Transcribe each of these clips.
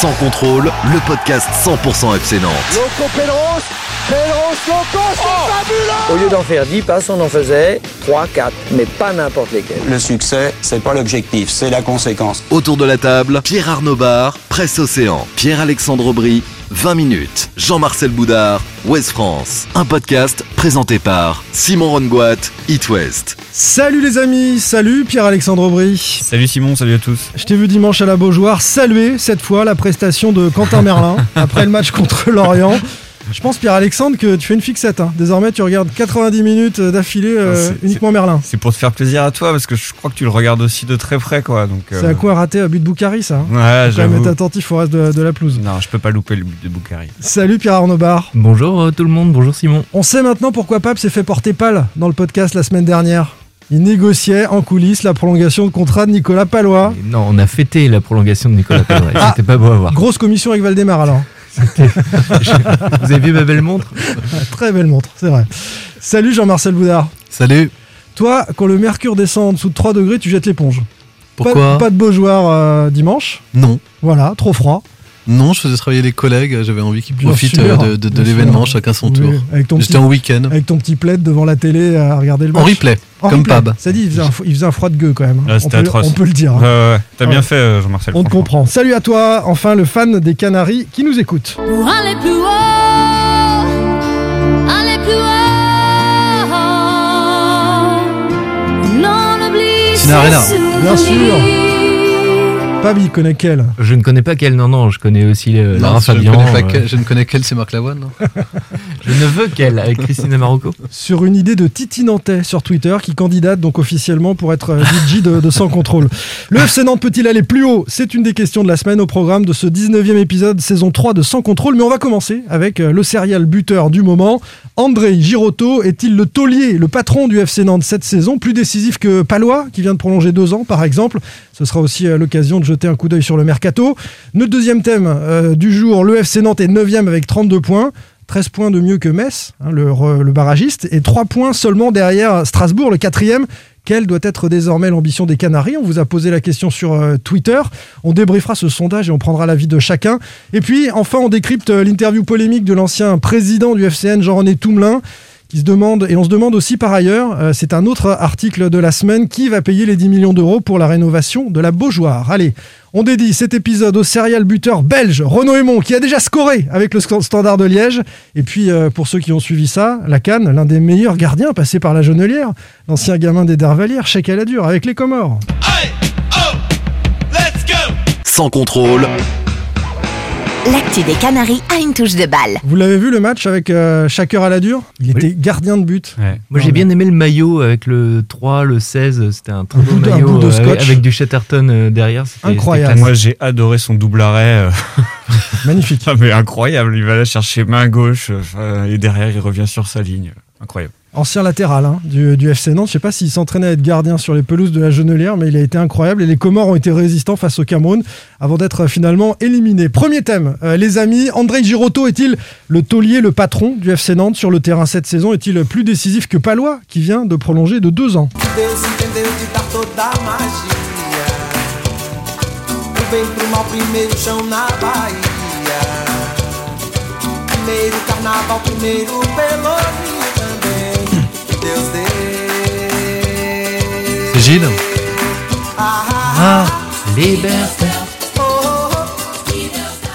Sans contrôle, le podcast 100% FC Nantes. Loco Pedros, Pedros Loco, c'est fabuleux Au lieu d'en faire 10 passes, on en faisait 3, 4, mais pas n'importe lesquels. Le succès, c'est pas l'objectif, c'est la conséquence. Autour de la table, Pierre Arnaud Bar, Presse Océan, Pierre-Alexandre Aubry, 20 minutes, Jean-Marcel Boudard, Ouest France. Un podcast présenté par Simon Rongoat, It West. Salut les amis, salut Pierre-Alexandre Aubry. Salut Simon, salut à tous. Je t'ai vu dimanche à la Beaujoire saluer cette fois la prestation de Quentin Merlin après le match contre Lorient. Je pense, Pierre-Alexandre, que tu fais une fixette. hein. Désormais, tu regardes 90 minutes d'affilée euh, Ah, c'est- uniquement Merlin. C'est pour te faire plaisir à toi parce que je crois que tu le regardes aussi de très près quoi. Donc, C'est euh, à quoi rater à but de Boukari, ça hein Ouais, être attentif au reste de, de la pelouse. Non, je peux pas louper le but de Boukari. Salut Pierre-Arnaud Bar. Bonjour euh, tout le monde, bonjour Simon. On sait maintenant pourquoi Pape s'est fait porter pâle dans le podcast la semaine dernière. Il négociait en coulisses la prolongation de contrat de Nicolas Palois. Et non, on a fêté la prolongation de Nicolas Pedret. Ah. C'était pas beau à voir. Grosse commission avec Valdemar alors. Vous avez vu ma belle montre Très belle montre, c'est vrai. Salut Jean-Marcel Boudard. Salut. Toi, quand le mercure descend en dessous de 3 degrés, tu jettes l'éponge. Pourquoi? pas, pas de beaux joueurs euh, dimanche? Non. Voilà, trop froid. Non, je faisais travailler les collègues, j'avais envie qu'ils profitent sûr, euh, de, de- de bien l'événement, chacun son Oui, tour. J'étais en week-end, avec ton petit plaid devant la télé à regarder le match. en replay, En comme replay. Pab. Ça dit, il faisait, un, il faisait un froid de gueux quand même. Ah, on, c'était peut, atroce. on peut le dire. Ouais, ouais. T'as Ouais. bien fait euh, Jean-Marcel. On te comprend. Salut à toi, enfin le fan des Canaries qui nous écoute. Pour aller plus haut, aller plus haut. Non. Bien sûr. Pab, il connaît quel Je ne connais pas quel, non, non, je connais aussi euh, Lara Non, je, ne Fabian. connais pas euh, quel- je ne connais quel, c'est Marc Lavoine. non je ne veux qu'elle, avec Christina Marocco. sur une idée de Titi Nantais sur Twitter qui candidate donc officiellement pour être euh, DJ de, de Sans Contrôle. Le FC Nantes peut-il aller plus haut? C'est une des questions de la semaine au programme de ce 19e épisode saison 3 de Sans Contrôle. Mais on va commencer avec euh, le serial buteur du moment. André Girotto est-il le taulier, le patron du FC Nantes cette saison, plus décisif que Palois qui vient de prolonger deux ans par exemple Ce sera aussi euh, l'occasion de jeter un coup d'œil sur le mercato. Notre deuxième thème euh, du jour, le FC Nantes est 9e avec 32 points. 13 points de mieux que Metz, hein, le barragiste, et 3 points seulement derrière Strasbourg, le quatrième. Quelle doit être désormais l'ambition des Canaries? On vous a posé la question sur euh, Twitter. On débriefera ce sondage et on prendra l'avis de chacun. Et puis, enfin, on décrypte euh, l'interview polémique de l'ancien président du FCN, Jean-René Toumelin, qui se demande, et on se demande aussi par ailleurs, euh, c'est un autre article de la semaine, qui va payer les 10 millions d'euros pour la rénovation de la Beaujoire Allez, on dédie cet épisode au serial buteur belge Renaud Aymon, qui a déjà scoré avec le Standard de Liège. Et puis, euh, pour ceux qui ont suivi ça, la Cannes, l'un des meilleurs gardiens passés par la Jonelière, l'ancien gamin des Dervalières, Cheikh Aladur, avec les Comores. Sans contrôle, L'actu des Canaries a une touche de balle. Vous l'avez vu le match avec euh, Shaker Aladur Il était gardien de but. Ouais. Moi j'ai bien aimé le maillot avec le 3, le 16, c'était un très Un beau bout de- un maillot bout de euh, scotch. avec, avec du Chatterton euh, derrière. c'était- Incroyable. c'était Moi j'ai adoré son double arrêt. euh, Magnifique. ah, mais incroyable. Il va là chercher main gauche euh, et derrière il revient sur sa ligne. Incroyable. Ancien latéral hein, du, FC Nantes. Je sais pas s'il s'entraînait à être gardien sur les pelouses de la Genelière, mais il a été incroyable. Et les Comores ont été résistants face au Cameroun avant d'être euh, finalement éliminés. Premier thème, euh, les amis. André Girotto est-il le taulier, le patron du FC Nantes sur le terrain cette saison? Est-il plus décisif que Palois, qui vient de prolonger de deux ans? C'est Gilles Ah, liberté.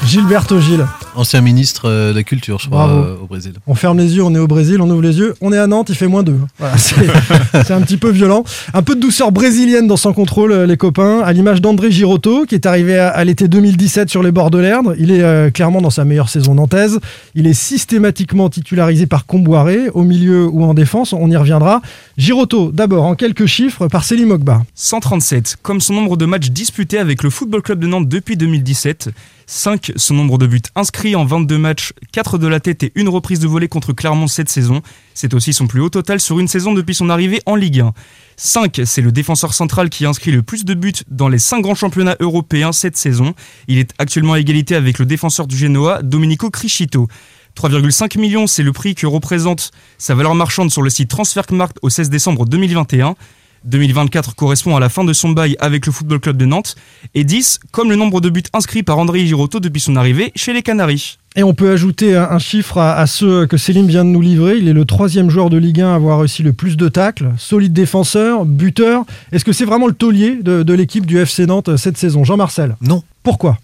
Gilberto Gilles. Ancien ministre euh, de la culture, je crois, Bravo. euh, au Brésil. On ferme les yeux, on est au Brésil, on ouvre les yeux, on est à Nantes, il fait moins 2. Voilà, c'est un petit peu violent. Un peu de douceur brésilienne dans son contrôle, euh, les copains, à l'image d'André Girotto, qui est arrivé à, à l'été 2017 sur les bords de l'Erdre. Il est euh, clairement dans sa meilleure saison nantaise. Il est systématiquement titularisé par Comboiré, au milieu ou en défense, on y reviendra. Girotto, d'abord, en quelques chiffres, par Célim Ogba. 137, comme son nombre de matchs disputés avec le Football Club de Nantes depuis 2017. 5, son nombre de buts inscrits en 22 matchs, 4 de la tête et une reprise de volée contre Clermont cette saison. C'est aussi son plus haut total sur une saison depuis son arrivée en Ligue 1. 5, c'est le défenseur central qui a inscrit le plus de buts dans les 5 grands championnats européens cette saison. Il est actuellement à égalité avec le défenseur du Genoa, Domenico Criscito. 3,5 millions, c'est le prix que représente sa valeur marchande sur le site Transfermarkt au 16 décembre 2021. 2024 correspond à la fin de son bail avec le Football Club de Nantes. Et 10, comme le nombre de buts inscrits par André Girotto depuis son arrivée chez les Canaries. Et on peut ajouter un chiffre à, à ceux que Célim vient de nous livrer. Il est le troisième joueur de Ligue 1 à avoir réussi le plus de tacles, solide défenseur, buteur. Est-ce que c'est vraiment le taulier de, de l'équipe du FC Nantes cette saison Jean-Marcel? Non. Pourquoi?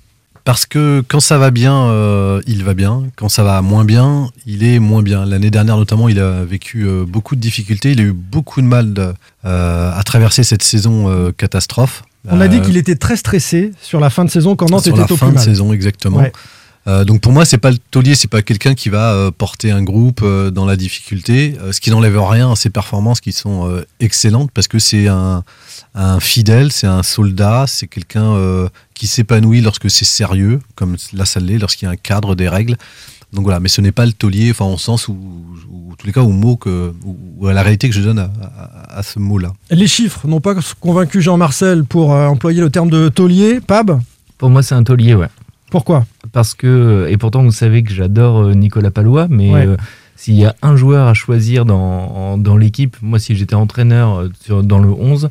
Parce que quand ça va bien, euh, il va bien. Quand ça va moins bien, il est moins bien. L'année dernière, notamment, il a vécu euh, beaucoup de difficultés. Il a eu beaucoup de mal de- euh, à traverser cette saison catastrophe. On a dit qu'il était très stressé sur la fin de saison quand Nantes sur était la au fin plus de mal. saison exactement. Ouais. Euh, donc pour moi c'est pas le taulier, c'est pas quelqu'un qui va euh, porter un groupe euh, dans la difficulté, euh, ce qui n'enlève rien à ses performances qui sont euh, excellentes parce que c'est un, un fidèle, c'est un soldat, c'est quelqu'un euh, qui s'épanouit lorsque c'est sérieux, comme là ça l'est, lorsqu'il y a un cadre, des règles. Donc voilà, mais ce n'est pas le taulier, enfin en sens où, ou en tous les cas au mot que, ou, ou à la réalité que je donne à, à- à ce mot-là. Les chiffres n'ont pas convaincu Jean-Marcel pour euh, employer le terme de taulier. Pab? Pour moi, c'est un taulier, ouais. Pourquoi? Parce que, et pourtant, vous savez que j'adore euh, Nicolas Palois, mais Ouais. euh, s'il y a un joueur à choisir dans, en- dans l'équipe, moi, si j'étais entraîneur euh, sur- dans le 11,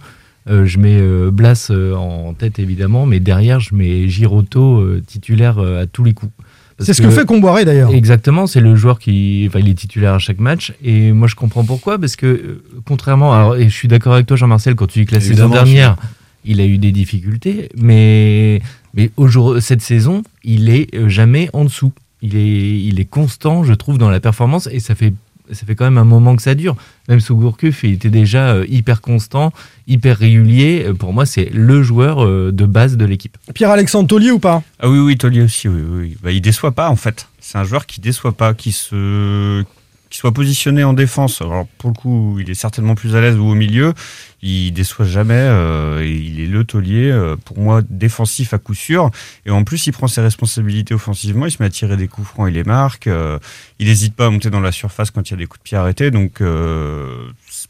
euh, je mets euh, Blas euh, en tête, évidemment, mais derrière, je mets Giroto euh, titulaire euh, à tous les coups. C'est ce que fait Comboiré d'ailleurs. Exactement, c'est le joueur qui, enfin, il est titulaire à chaque match. Et moi, je comprends pourquoi, parce que euh, contrairement, alors, et je suis d'accord avec toi, Jean-Marcel, quand tu dis que la saison dernière, il a eu des difficultés, mais mais aujourd'hui, cette saison, il est euh, jamais en dessous. Il est, il est constant, je trouve, dans la performance, et ça fait ça fait quand même un moment que ça dure. Même sous Gourcuff, il était déjà euh, hyper constant, hyper régulier. Euh, Pour moi, c'est le joueur de base de l'équipe. Pierre-Alexandre Taulier ou pas? Ah oui, oui, Tollier aussi, oui, oui. oui. Bah, il déçoit pas, en fait. C'est un joueur qui déçoit pas, qui se qui soit positionné en défense. Alors, pour le coup, il est certainement plus à l'aise ou au milieu. Il déçoit jamais. euh, il est le taulier, euh, pour moi, défensif à coup sûr. Et en plus, il prend ses responsabilités offensivement. Il se met à tirer des coups francs, il les marque. euh, il n'hésite pas à monter dans la surface quand il y a des coups de pied arrêtés. Donc,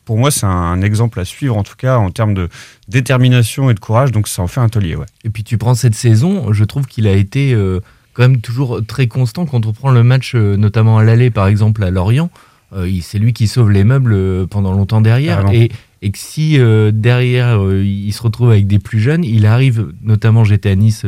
pour moi, c'est un exemple à suivre, en tout cas, en termes de détermination et de courage. Donc, ça en fait un taulier. Et puis tu prends cette saison, je trouve qu'il a été quand même toujours très constant. Quand on prend le match, euh, notamment à l'aller, par exemple, à Lorient, euh, c'est lui qui sauve les meubles euh, pendant longtemps derrière. Et, et que si derrière, il se retrouve avec des plus jeunes, il arrive, notamment j'étais à Nice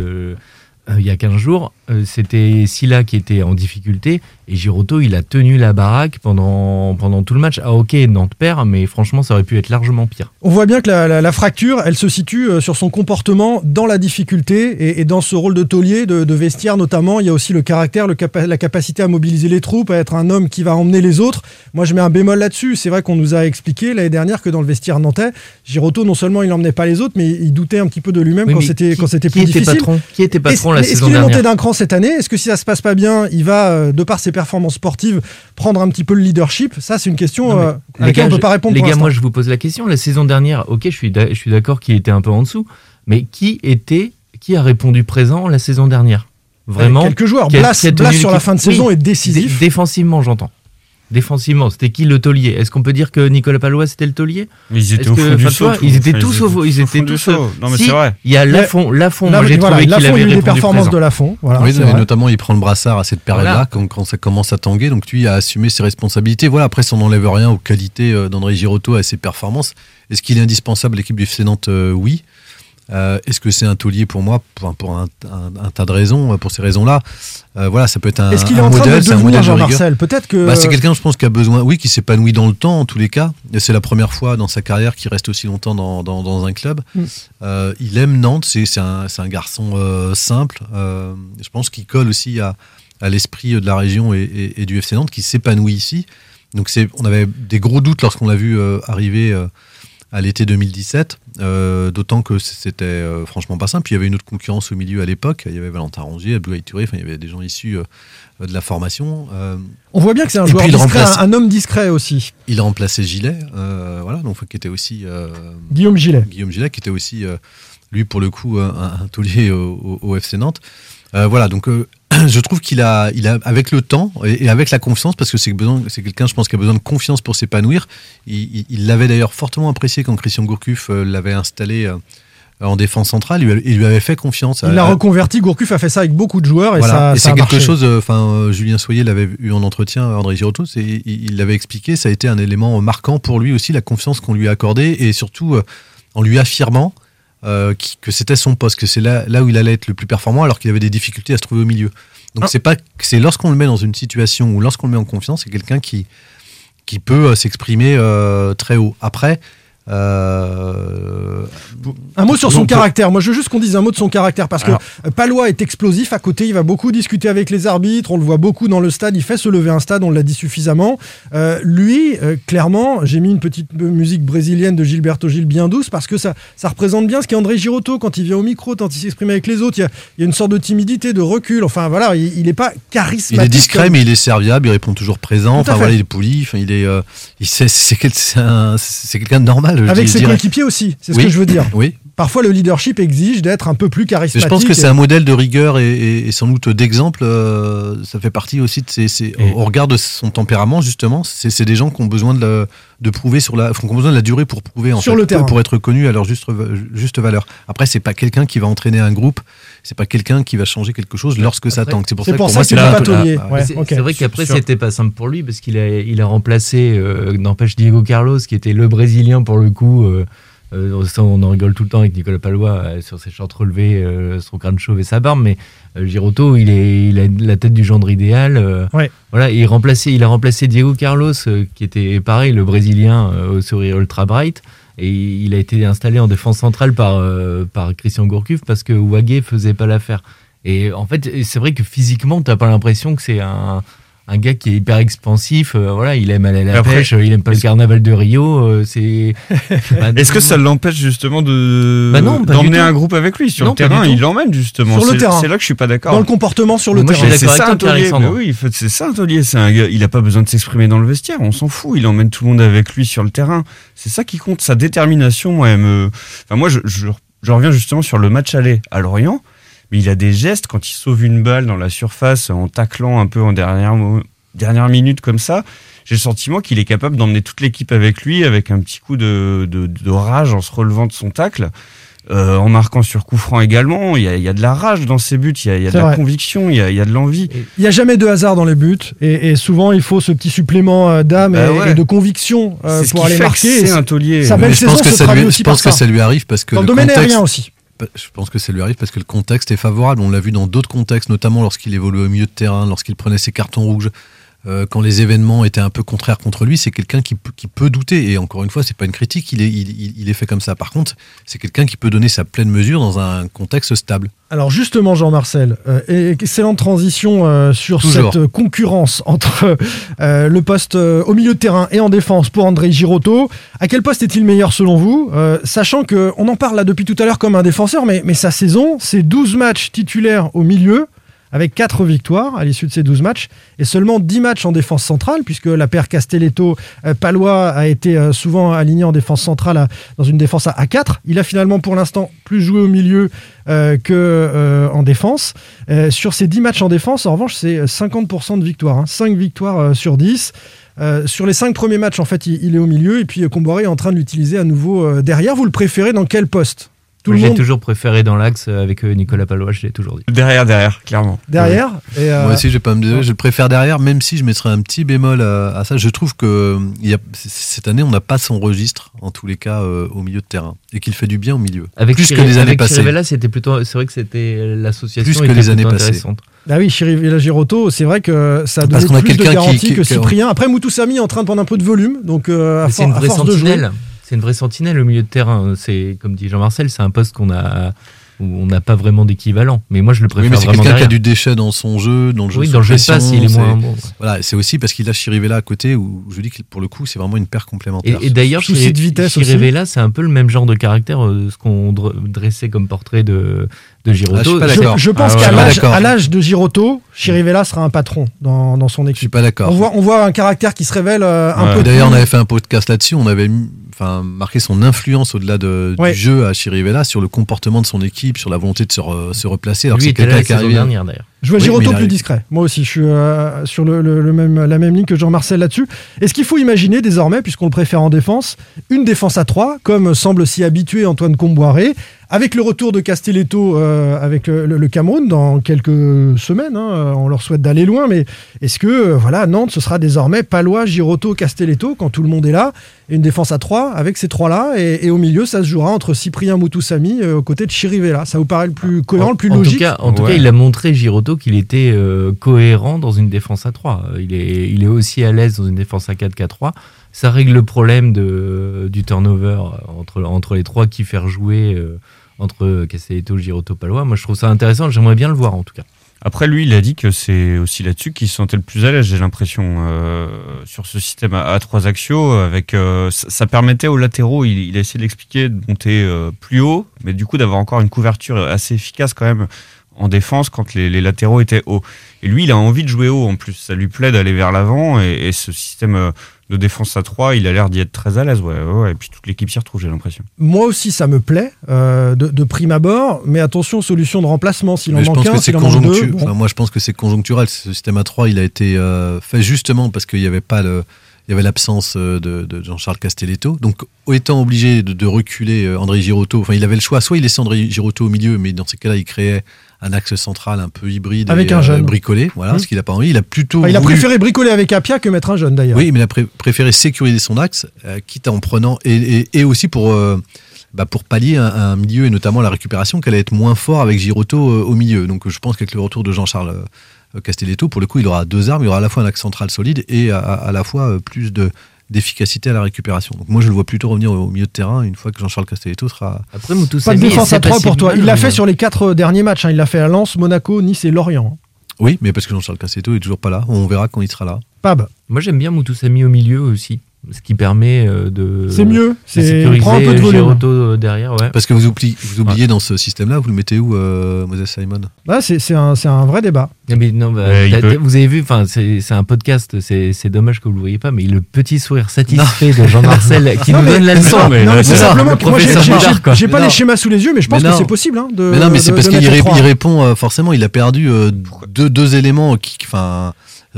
euh, il y a 15 jours, euh, c'était Silla qui était en difficulté et Giroto, il a tenu la baraque pendant, pendant tout le match. Ah ok, Nantes perd, mais franchement, ça aurait pu être largement pire. On voit bien que la, la- la fracture, elle se situe euh, sur son comportement dans la difficulté et, et dans ce rôle de taulier, de, de vestiaire notamment. Il y a aussi le caractère, le capa- la capacité à mobiliser les troupes, à être un homme qui va emmener les autres. Moi, je mets un bémol là-dessus. C'est vrai qu'on nous a expliqué l'année dernière que dans le vestiaire nantais, Giroto, non seulement il n'emmenait pas les autres, mais il doutait un petit peu de lui-même Oui, quand c'était plus était difficile. patron? Qui était patron Est-ce- la qu'il est monté d'un cran cette année? Est-ce que si ça se passe pas bien, il va, euh, de par ses performances sportives, prendre un petit peu le leadership? Ça, c'est une question Non, euh, à les laquelle gars, on peut je- pas répondre Les pour gars, moi je vous pose la question. La saison dernière, ok, je suis d'a- je suis d'accord qu'il était un peu en dessous, mais qui était, qui a répondu présent la saison dernière? Vraiment quelques joueurs. Blas- Blas, sur la fin de saison, Oui, est décisif. dé- défensivement, j'entends. Défensivement, c'était qui le taulier? Est-ce qu'on peut dire que Nicolas Palois c'était le taulier? Ils étaient au fond du saut, Ils étaient tous au fond. Ils étaient tous. saut. Non, mais c'est vrai. Il y a Lafont. Lafont, moi j'ai trouvé qu'il avait il y a eu des répondu performances de Lafont. Voilà, oui, notamment il prend le brassard à cette période-là, quand, ça commence à tanguer. Donc lui a assumé ses responsabilités. Voilà, après, ça n'enlève rien aux qualités euh, d'André Girotto et à ses performances. Est-ce qu'il est indispensable à l'équipe du FC Nantes? Euh, Oui. Euh, Est-ce que c'est un taulier pour moi Pour, pour un, un- un tas de raisons. euh, Pour ces raisons-là, Euh, voilà, ça peut être un, Est-ce qu'il est un en train modèle. de un modèle de rigueur. Jean-Marcel Peut-être que. Bah, c'est quelqu'un, je pense, qui a besoin, oui, qui s'épanouit dans le temps, en tous les cas. C'est la première fois dans sa carrière qu'il reste aussi longtemps dans, dans- dans un club. Mm. Euh, il aime Nantes, c'est un, garçon simple. Je pense qu'il colle aussi à, à l'esprit de la région et, et- et du FC Nantes qui s'épanouit ici. Donc on avait des gros doutes lorsqu'on l'a vu arriver à l'été 2017, euh, d'autant que c'était euh, franchement pas simple. Puis il y avait une autre concurrence au milieu à l'époque. Il y avait Valentin Rongier, Abdoulaye Touré, enfin il y avait des gens issus euh, de la formation. On voit bien que c'est un joueur discret, remplace- un, un homme discret aussi. il a remplacé Gilet, euh, voilà, donc qui était aussi Guillaume Gillet. Guillaume Gillet, qui était aussi lui pour le coup un, un taulier au, au- au FC Nantes. Euh, voilà, donc euh, je trouve qu'il a, il a, avec le temps et, et avec la confiance, parce que c'est quelqu'un, je pense, qui a besoin de confiance pour s'épanouir. Il l'avait d'ailleurs fortement apprécié quand Christian Gourcuff euh, l'avait installé en défense centrale. Il lui, avait fait confiance. Il l'a reconverti. Gourcuff a fait ça avec beaucoup de joueurs et voilà. ça, et ça c'est quelque marché. chose, enfin, Julien Soyer l'avait eu en entretien, André Girotto, c'est- il l'avait expliqué, ça a été un élément marquant pour lui aussi, la confiance qu'on lui a accordée et surtout en lui affirmant euh, qui- que c'était son poste, que c'est là, là où il allait être le plus performant alors qu'il avait des difficultés à se trouver au milieu. Donc Ah. c'est pas, c'est lorsqu'on le met dans une situation ou lorsqu'on le met en confiance, c'est quelqu'un qui, qui peut euh, s'exprimer euh, très haut. Après, euh, Un mot sur son caractère. Moi, je veux juste qu'on dise un mot de son caractère parce Alors. que Palois est explosif. À côté, il va beaucoup discuter avec les arbitres. On le voit beaucoup dans le stade. Il fait se lever un stade. On l'a dit suffisamment. Euh, lui, euh, clairement, j'ai mis une petite musique brésilienne de Gilberto Gil bien douce parce que ça, ça représente bien ce qu'est André Girotto quand il vient au micro, quand il s'exprime avec les autres. Il y, a, il y a une sorte de timidité, de recul. Enfin, voilà, il n'est pas charismatique. Il est discret, comme- mais il est serviable, il répond toujours présent. Enfin voilà, il est poli. Enfin, il est, il c'est quelqu'un de normal. Avec ses coéquipiers aussi. C'est ce Oui, que je veux dire. Oui. Parfois, le leadership exige d'être un peu plus Mais charismatique. je pense que c'est un modèle de rigueur et, et- et sans doute d'exemple. euh, ça fait partie aussi de ses, ses- au regard de son tempérament justement. C'est des gens qui ont besoin de, la- de prouver sur la, qui ont besoin de la durée pour prouver en Sur fait, le terrain. pour être connus à leur juste, juste valeur. Après, c'est pas quelqu'un qui va entraîner un groupe. C'est pas quelqu'un qui va changer quelque chose lorsque ça tangue. C'est pour ça que pour moi, c'est là- pas taulier. Mais c'est c'est vrai qu'après, c'était pas simple pour lui parce qu'il a, il a remplacé, euh, n'empêche, Diego Carlos, qui était le Brésilien pour le coup. euh, euh, ça, on en rigole tout le temps avec Nicolas Palois euh, sur ses shorts relevés, euh, son crâne chauve et sa barbe, mais Girotto, il, est, il a la tête du gendre idéal. Ouais. Voilà, il, remplacé, il a remplacé Diego Carlos, qui était pareil, le Brésilien au sourire ultra bright. Et il a été installé en défense centrale par, par Christian Gourcuff parce que Ouagé faisait pas l'affaire. Et en fait, c'est vrai que physiquement, t'as pas l'impression que c'est un, un gars qui est hyper expansif. euh, voilà, il aime aller à la Après, pêche, euh, il aime pas le carnaval de Rio. euh, c'est. Bah, Est-ce que ça l'empêche justement de Bah d'emmener un groupe avec lui sur Non, le terrain? Il l'emmène justement. Sur le terrain. C'est là que je suis pas d'accord. Dans le comportement sur le Moi, terrain. C'est ça. Mais oui, c'est ça un taulier. C'est un gars, il a pas besoin de s'exprimer dans le vestiaire. On s'en fout. Il emmène tout le monde avec lui sur le terrain. C'est ça qui compte. Sa détermination, moi, elle me. Enfin, moi, je, je, je reviens justement sur le match aller à Lorient. Mais il a des gestes quand il sauve une balle dans la surface en taclant un peu en dernière, dernière minute comme ça. J'ai le sentiment qu'il est capable d'emmener toute l'équipe avec lui, avec un petit coup de, de, de rage en se relevant de son tacle. Euh, en marquant sur coup franc également, il y a, il y a de la rage dans ses buts, il y a, il y a de la conviction, il y a, il y a de l'envie. Il n'y a jamais de hasard dans les buts et, et souvent il faut ce petit supplément euh, d'âme Bah et, ouais. et de conviction euh, pour aller marquer. c'est un taulier. Sa belle je pense saison que se ça lui, aussi je pense que ça. lui arrive parce que Dans le le domaine contexte, aérien aussi. Je pense que ça lui arrive parce que le contexte est favorable. On l'a vu dans d'autres contextes, notamment lorsqu'il évoluait au milieu de terrain, lorsqu'il prenait ses cartons rouges, euh, quand les événements étaient un peu contraires contre lui. C'est quelqu'un qui, peut- qui peut douter. Et encore une fois, c'est pas une critique. Il est, il, il- il est fait comme ça. Par contre, c'est quelqu'un qui peut donner sa pleine mesure dans un contexte stable. Alors justement, Jean-Marcel, euh, excellente transition euh, sur Toujours. cette concurrence entre euh, le poste au milieu de terrain et en défense pour André Girotto. À quel poste est-il meilleur selon vous? Sachant que on en parle là depuis tout à l'heure comme un défenseur, mais, mais sa saison, c'est 12 matchs titulaires au milieu, avec 4 victoires à l'issue de ces 12 matchs, et seulement 10 matchs en défense centrale, puisque la paire Castelletto-Palois a été euh, souvent aligné en défense centrale dans une défense à 4. Il a finalement pour l'instant plus joué au milieu euh, que euh, en défense. Euh, sur ces 10 matchs en défense, en revanche, c'est 50% de victoires. 5 victoires euh, sur 10. Euh, sur les 5 premiers matchs, en fait, il, est au milieu, et puis euh, Comboiré est en train de l'utiliser à nouveau euh, derrière. Vous le préférez dans quel poste? Tout le J'ai monde toujours préféré dans l'axe avec euh, Nicolas Palois, je l'ai toujours dit. Derrière, derrière, clairement. derrière. Et, euh, Moi aussi, je pas me je le préfère derrière, même si je mettrais un petit bémol à, à ça. Je trouve que euh, y a, cette année, on n'a pas son registre, en tous les cas, euh, au milieu de terrain. Et qu'il fait du bien au milieu. Avec Plus Chiri- que les années avec passées. Chirivella, c'était plutôt. C'est vrai que c'était l'association. Plus que était les années passées. intéressante. Ah oui, Chirivella Girotto, c'est vrai que ça a Parce donné qu'on a plus de quelqu'un qui- garantie qui- que qui- Cyprien. Après, Moutoussamy est en train de prendre un peu de volume, donc euh, à, for- une à vraie force de jouer. C'est une vraie sentinelle au milieu de terrain. C'est comme dit Jean-Marcel, c'est un poste qu'on a où on n'a pas vraiment d'équivalent. Mais moi, je le Oui, préfère mais c'est vraiment quelqu'un qui a du déchet dans son jeu, dans le jeu Oui, dans le jeu de passe, il est c'est- moins bon. Voilà, c'est aussi parce qu'il a Chirivella à côté où je dis que pour le coup, c'est vraiment une paire Et, complémentaire. et d'ailleurs, vitesse aussi. Chirivella, c'est un peu le même genre de caractère, euh, ce qu'on dre- dressait comme portrait de, de Ah, je suis Giroto. pas Je, d'accord. je pense Ah ouais, qu'à l'âge- de Giroto, Chirivella sera un patron dans, dans son Je suis équipe. pas d'accord. On voit, on voit un caractère qui se révèle euh, un Ouais. peu. D'ailleurs, on avait fait un podcast là-dessus. On avait enfin, marqué son influence au-delà de, Ouais. du jeu à Chirivella sur le comportement de son équipe, sur la volonté de se, re- se replacer. Alors que Lui c'est était là quelqu'un la saison dernière, d'ailleurs. Je vois Oui, Giroto plus discret. Moi aussi, je suis euh, sur le, le- le même, la même ligne que Jean-Marcel là-dessus. Est-ce qu'il faut imaginer désormais, puisqu'on le préfère en défense, une défense à 3, comme semble s'y habituer Antoine Comboiré, avec le retour de Castelletto euh, avec le, Cameroun dans quelques semaines hein, euh, On leur souhaite d'aller loin, mais est-ce que euh, voilà, Nantes, ce sera désormais Palois, Giroto, Castelletto, quand tout le monde est là, et une défense à 3 avec ces trois-là, et, et au milieu, ça se jouera entre Cyprien Moutoussamy euh, aux côtés de Chirivella. Ça vous paraît le plus cohérent, le plus en logique Tout cas, en tout Ouais. cas, il a montré Giroto qu'il était euh, cohérent dans une défense à 3. Euh, Il est, il est aussi à l'aise dans une défense à 4 qu'à 3. Ça règle le problème de, du turnover entre, entre les trois qui faire jouer euh, entre Castelletto, Giroto, Palois. Moi, je trouve ça intéressant. J'aimerais bien le voir, en tout cas. Après, lui, il a dit que c'est aussi là-dessus qu'il se sentait le plus à l'aise, j'ai l'impression, euh, sur ce système à, trois axiaux. Avec, euh, ça, permettait aux latéraux, il, a essayé d'expliquer, de monter euh, plus haut, mais du coup d'avoir encore une couverture assez efficace quand même en défense quand les, latéraux étaient hauts. Et lui, il a envie de jouer haut en plus. Ça lui plaît d'aller vers l'avant et, ce système de défense à 3, il a l'air d'y être très à l'aise. Ouais, ouais, ouais. Et puis toute l'équipe s'y retrouve, j'ai l'impression. Moi aussi, ça me plaît euh, de, de prime abord, mais attention, solution de remplacement. S'il en manque pense un, que c'est s'il en manque deux, conjoncturel. bon. Enfin, moi, je pense que c'est conjoncturel. Ce système à 3, il a été euh, fait justement parce qu'il n'y avait pas le. Il y avait l'absence euh, de, de Jean-Charles Castelletto. Donc, étant obligé de, de reculer André Girotto, enfin, il avait le choix. Soit il laissait André Girotto au milieu, mais dans ces cas-là, il créait un axe central un peu hybride Avec et, un jeune. bricolé. Voilà, Mmh. ce qu'il n'a pas envie. Il a plutôt. Enfin, il a voulu- préféré bricoler avec Apia que mettre un jeune d'ailleurs. Oui, mais il a pré- préféré sécuriser son axe, euh, quitte à en prenant. Et, et- et aussi pour. euh, bah, pour pallier un, un milieu et notamment la récupération, qu'elle allait être moins fort avec Girotto euh, au milieu. Donc je pense qu'avec le retour de Jean-Charles euh, Castelletto, pour le coup, il aura deux armes. Il aura à la fois un axe central solide et à, à- à la fois euh, plus de d'efficacité à la récupération. Donc moi, je le vois plutôt revenir au milieu de terrain une fois que Jean-Charles Castelletto sera. Après, Pas de défense à 3 pas pour toi. Il l'a fait sur les quatre derniers matchs. hein. Il l'a fait à Lens, Monaco, Nice et Lorient. Oui, mais parce que Jean-Charles Castelletto est toujours pas là. On verra quand il sera là. Pab, Moi, j'aime bien Moutoussamy au milieu aussi. Ce qui permet euh, de. c'est mieux. C'est prend un peu de volume. Giroto euh, derrière, ouais. Parce que vous oubliez, vous oubliez dans ce système-là, vous le mettez où, euh, Moses Simon? Là, c'est c'est un, c'est un vrai débat. Non, mais non, bah, peut- t'as- vous avez vu, enfin, c'est c'est un podcast, c'est c'est dommage que vous le voyez pas, mais le petit sourire satisfait de Jean-Marcel qui Non, nous mais- donne la leçon. Non, mais Non, mais là, c'est simplement le que moi, j'ai- pas les schémas sous les yeux, mais je pense Mais que c'est possible. hein, de, Mais non, mais c'est parce qu'il répond forcément. Il a perdu deux, deux éléments qui, enfin,